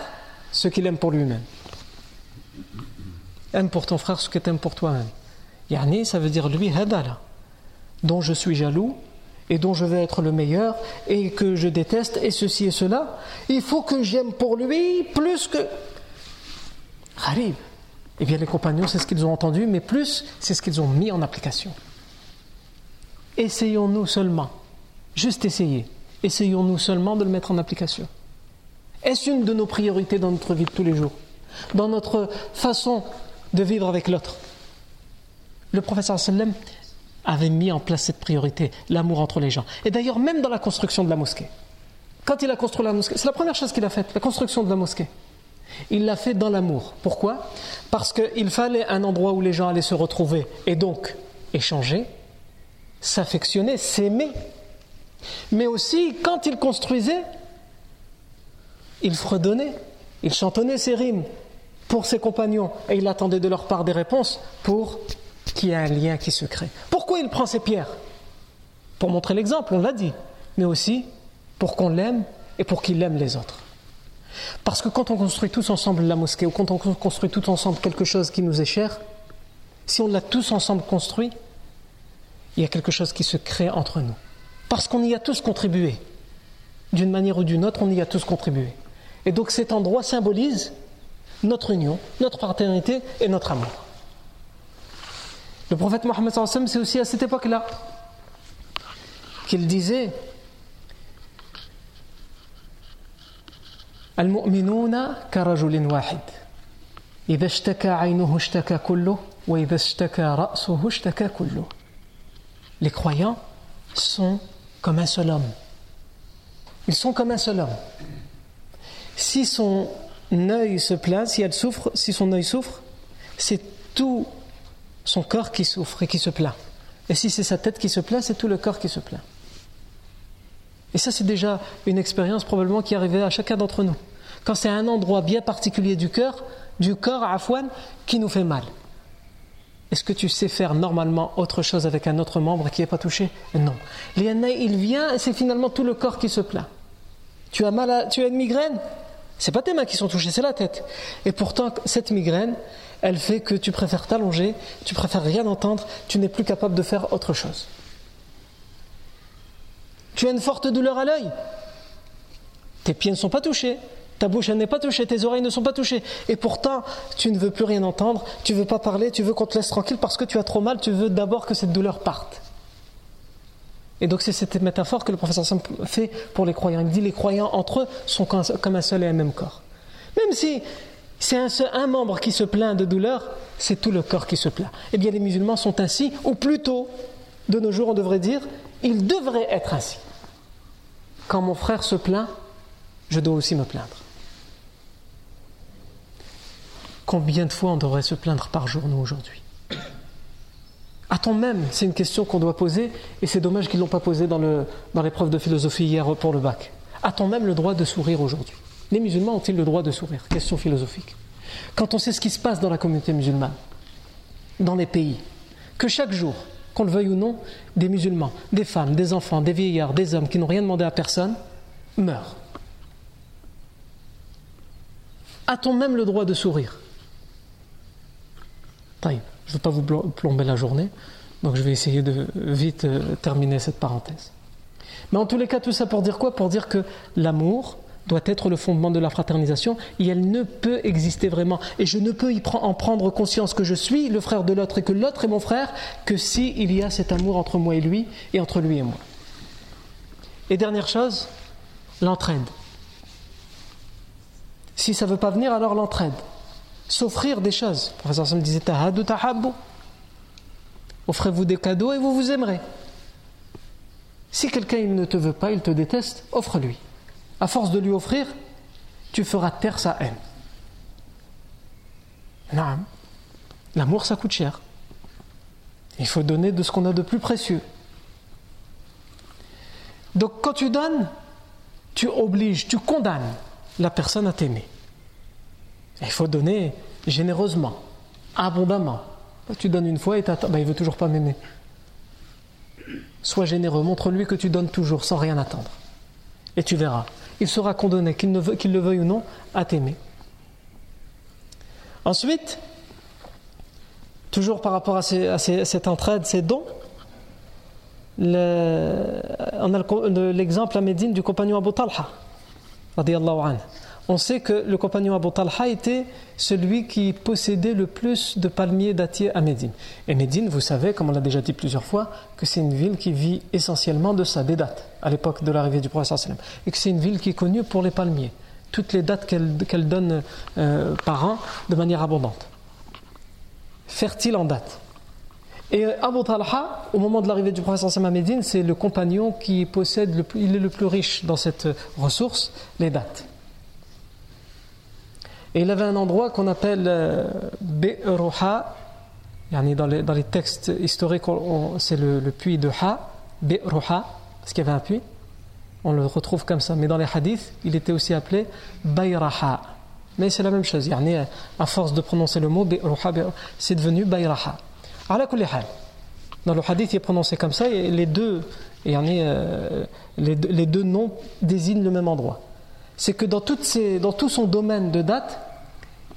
ce qu'il aime pour lui-même. Aime pour ton frère ce que tu aimes pour toi-même. Yani, ça veut dire lui, hadala, dont je suis jaloux et dont je veux être le meilleur et que je déteste et ceci et cela. Il faut que j'aime pour lui plus que. Harib. Eh bien, les compagnons, c'est ce qu'ils ont entendu, mais plus, c'est ce qu'ils ont mis en application. Essayons-nous seulement Juste essayer. Essayons-nous seulement de le mettre en application. Est-ce une de nos priorités dans notre vie de tous les jours Dans notre façon de vivre avec l'autre? Le professeur sallam avait mis en place cette priorité, l'amour entre les gens. Et d'ailleurs, même dans la construction de la mosquée. Quand il a construit la mosquée, c'est la première chose qu'il a faite, la construction de la mosquée. Il l'a fait dans l'amour. Pourquoi? Parce qu'il fallait un endroit où les gens allaient se retrouver et donc échanger, s'affectionner, s'aimer. Mais aussi, quand il construisait, il fredonnait, il chantonnait ses rimes pour ses compagnons et il attendait de leur part des réponses pour qu'il y ait un lien qui se crée. Pourquoi il prend ces pierres? Pour montrer l'exemple, on l'a dit, mais aussi pour qu'on l'aime et pour qu'il aime les autres. Parce que quand on construit tous ensemble la mosquée ou quand on construit tous ensemble quelque chose qui nous est cher, si on l'a tous ensemble construit, il y a quelque chose qui se crée entre nous. Parce qu'on y a tous contribué. D'une manière ou d'une autre, on y a tous contribué. Et donc cet endroit symbolise notre union, notre fraternité et notre amour. Le prophète Mohammed c'est aussi à cette époque-là qu'il disait المؤمنون كرجل واحد إذا اشتكى عينه اشتكى كله وإذا اشتكى رأسه اشتكى كله Les croyants sont comme un seul homme. Ils sont comme un seul homme. Si son œil se plaint, si elle souffre, si son œil souffre, c'est tout son corps qui souffre et qui se plaint. Et si c'est sa tête qui se plaint, c'est tout le corps qui se plaint. Et ça, c'est déjà une expérience probablement qui arrivait à chacun d'entre nous. Quand c'est un endroit bien particulier du cœur, du corps à Afouane, qui nous fait mal. Est-ce que tu sais faire normalement autre chose avec un autre membre qui n'est pas touché? Non. L'INA, il vient et c'est finalement tout le corps qui se plaint. Tu as mal tu as une migraine? C'est pas tes mains qui sont touchées, c'est la tête. Et pourtant, cette migraine, elle fait que tu préfères t'allonger, tu préfères rien entendre, tu n'es plus capable de faire autre chose. Tu as une forte douleur à l'œil. Tes pieds ne sont pas touchés, ta bouche n'est pas touchée, tes oreilles ne sont pas touchées. Et pourtant, tu ne veux plus rien entendre, tu ne veux pas parler, tu veux qu'on te laisse tranquille parce que tu as trop mal, tu veux d'abord que cette douleur parte. Et donc c'est cette métaphore que le professeur fait pour les croyants. Il dit les croyants entre eux sont comme un seul et un même corps. Même si c'est un, un membre qui se plaint de douleur, c'est tout le corps qui se plaint. Eh bien les musulmans sont ainsi, ou plutôt, de nos jours on devrait dire, ils devraient être ainsi. Quand mon frère se plaint, je dois aussi me plaindre. Combien de fois on devrait se plaindre par jour, nous, aujourd'hui A-t-on même, c'est une question qu'on doit poser, et c'est dommage qu'ils ne l'ont pas posée dans, l'épreuve de philosophie hier pour le bac. A-t-on même le droit de sourire aujourd'hui Les musulmans ont-ils le droit de sourire? Question philosophique. Quand on sait ce qui se passe dans la communauté musulmane, dans les pays, que chaque jour, qu'on le veuille ou non, des musulmans, des femmes, des enfants, des vieillards, des hommes qui n'ont rien demandé à personne, meurent. A-t-on même le droit de sourire je ne veux pas vous plomber la journée, donc je vais essayer de vite euh, terminer cette parenthèse. Mais en tous les cas, tout ça pour dire quoi? Pour dire que l'amour doit être le fondement de la fraternisation et elle ne peut exister vraiment. Et je ne peux y en prendre conscience que je suis le frère de l'autre et que l'autre est mon frère que s'il il y a cet amour entre moi et lui et entre lui et moi. Et dernière chose, l'entraide. Si ça ne veut pas venir, alors l'entraide s'offrir des choses. Le professeur Sam disait Tahadu tahabbu. Offrez-vous des cadeaux et vous vous aimerez. Si quelqu'un ne te veut pas, il te déteste, offre-lui. À force de lui offrir, tu feras taire sa haine. Non. L'amour, ça coûte cher. Il faut donner de ce qu'on a de plus précieux. Donc quand tu donnes, tu obliges, tu condamnes la personne à t'aimer. Il faut donner généreusement, abondamment. Tu donnes une fois et ben, il veut toujours pas m'aimer. Sois généreux, montre-lui que tu donnes toujours sans rien attendre. Et tu verras, il sera condamné, qu'il le veuille ou non, à t'aimer. Ensuite, toujours par rapport à, cette entraide, ces dons, on a l'exemple à Médine du compagnon Abu Talha, anhu on sait que le compagnon Abu Talha était celui qui possédait le plus de palmiers dattiers à Médine. Et Médine, vous savez, comme on l'a déjà dit plusieurs fois, que c'est une ville qui vit essentiellement de sa des dates à l'époque de l'arrivée du prophète et que c'est une ville qui est connue pour les palmiers. Toutes les dates qu'elle donne euh, par an de manière abondante. Fertile en dates. Et Abu Talha, au moment de l'arrivée du prophète à Médine, c'est le compagnon qui possède, le plus, il est le plus riche dans cette ressource, les dates. Et il avait un endroit qu'on appelle euh, dans les, textes historiques, c'est le, puits de Ha, Be'ruha, parce qu'il y avait un puits. On le retrouve comme ça. Mais dans les hadiths, il était aussi appelé Bayraha. Mais c'est la même chose. À force de prononcer le mot Be'ruha, c'est devenu Bayraha. Dans le hadith, il est prononcé comme ça, et les euh, les deux noms désignent le même endroit. C'est que dans, tout son domaine de date,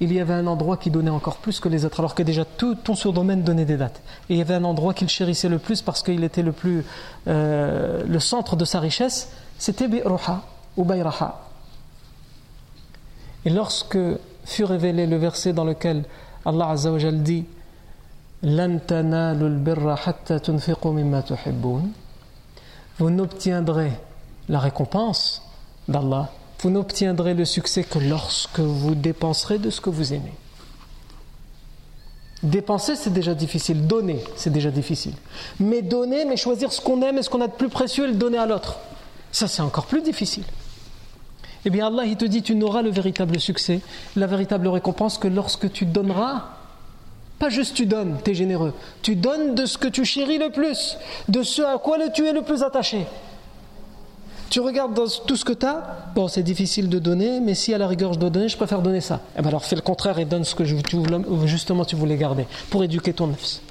il y avait un endroit qui donnait encore plus que les autres, alors que déjà tout ton surdomaine donnait des dates. Et il y avait un endroit qu'il chérissait le plus parce qu'il était le plus euh, le centre de sa richesse, c'était Bi'ruha ou Bayraha. Et lorsque fut révélé le verset dans lequel Allah Azza dit vous n'obtiendrez la récompense d'Allah, vous n'obtiendrez le succès que lorsque vous dépenserez de ce que vous aimez. Dépenser, c'est déjà difficile. Donner, c'est déjà difficile. Mais donner, mais choisir ce qu'on aime et ce qu'on a de plus précieux et le donner à l'autre, ça c'est encore plus difficile. Eh bien Allah, il te dit, tu n'auras le véritable succès, la véritable récompense que lorsque tu donneras pas juste tu donnes, tu es généreux. Tu donnes de ce que tu chéris le plus, de ce à quoi tu es le plus attaché. Tu regardes dans tout ce que tu as, bon, c'est difficile de donner, mais si à la rigueur je dois donner, je préfère donner ça. Eh bien alors fais le contraire et donne ce que justement tu voulais garder, pour éduquer ton nefs.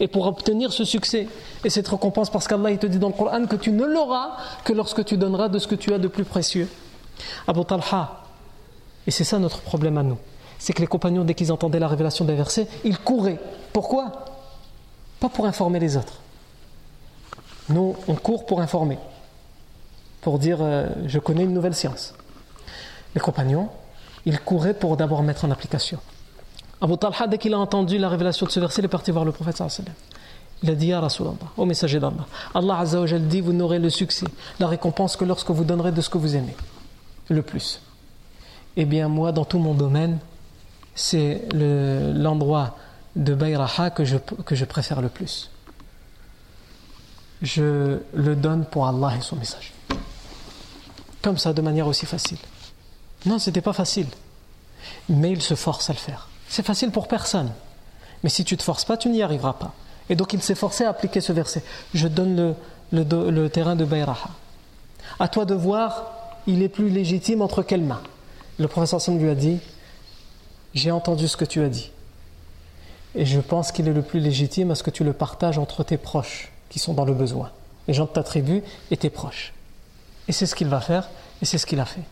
Et pour obtenir ce succès et cette récompense, parce qu'Allah te dit dans le Coran que tu ne l'auras que lorsque tu donneras de ce que tu as de plus précieux. Abu Talha, et c'est ça notre problème à nous c'est que les compagnons, dès qu'ils entendaient la révélation des versets, ils couraient. Pourquoi? Pas pour informer les autres. Nous, on court pour informer, pour dire euh, je connais une nouvelle science. Les compagnons, ils couraient pour d'abord mettre en application. Abu Talha, dès qu'il a entendu la révélation de ce verset, il est parti voir le prophète sallallahu il a dit Ya Rasulallah, au messager d'Allah, Allah Azza wa dit Vous n'aurez le succès, la récompense que lorsque vous donnerez de ce que vous aimez, le plus. Eh bien, moi, dans tout mon domaine, c'est l'endroit de Bayraha que je, que je préfère le plus. Je le donne pour Allah et son message. Comme ça, de manière aussi facile. Non, c'était pas facile. Mais il se force à le faire. C'est facile pour personne. Mais si tu ne te forces pas, tu n'y arriveras pas. Et donc il s'est forcé à appliquer ce verset. Je donne le, le, terrain de Bayraha. À toi de voir, il est plus légitime entre quelles mains? Le professeur Sam lui a dit j'ai entendu ce que tu as dit. Et je pense qu'il est le plus légitime à ce que tu le partages entre tes proches qui sont dans le besoin. Les gens de ta tribu et tes proches. Et c'est ce qu'il va faire, et c'est ce qu'il a fait.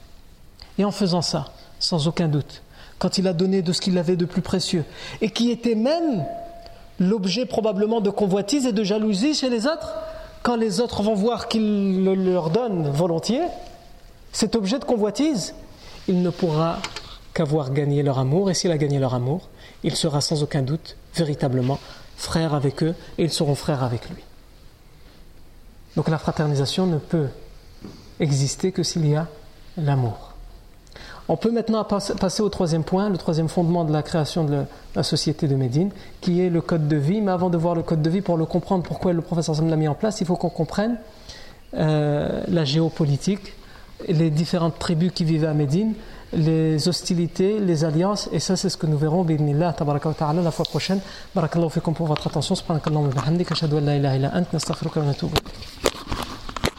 Et en faisant ça, sans aucun doute, quand il a donné de ce qu'il avait de plus précieux, et qui était même l'objet probablement de convoitise et de jalousie chez les autres, quand les autres vont voir qu'il le leur donne volontiers, cet objet de convoitise, il ne pourra qu'avoir gagné leur amour, et s'il a gagné leur amour, il sera sans aucun doute véritablement frère avec eux, et ils seront frères avec lui. Donc la fraternisation ne peut exister que s'il y a l'amour. On peut maintenant passer au troisième point, le troisième fondement de la création de la société de Médine, qui est le code de vie. Mais avant de voir le code de vie, pour le comprendre, pourquoi le professeur Sam l'a mis en place, il faut qu'on comprenne euh, la géopolitique, les différentes tribus qui vivaient à Médine, les hostilités, les alliances, et ça c'est ce que nous verrons la fois prochaine. Barakallahu fikum pour votre attention. Wa wa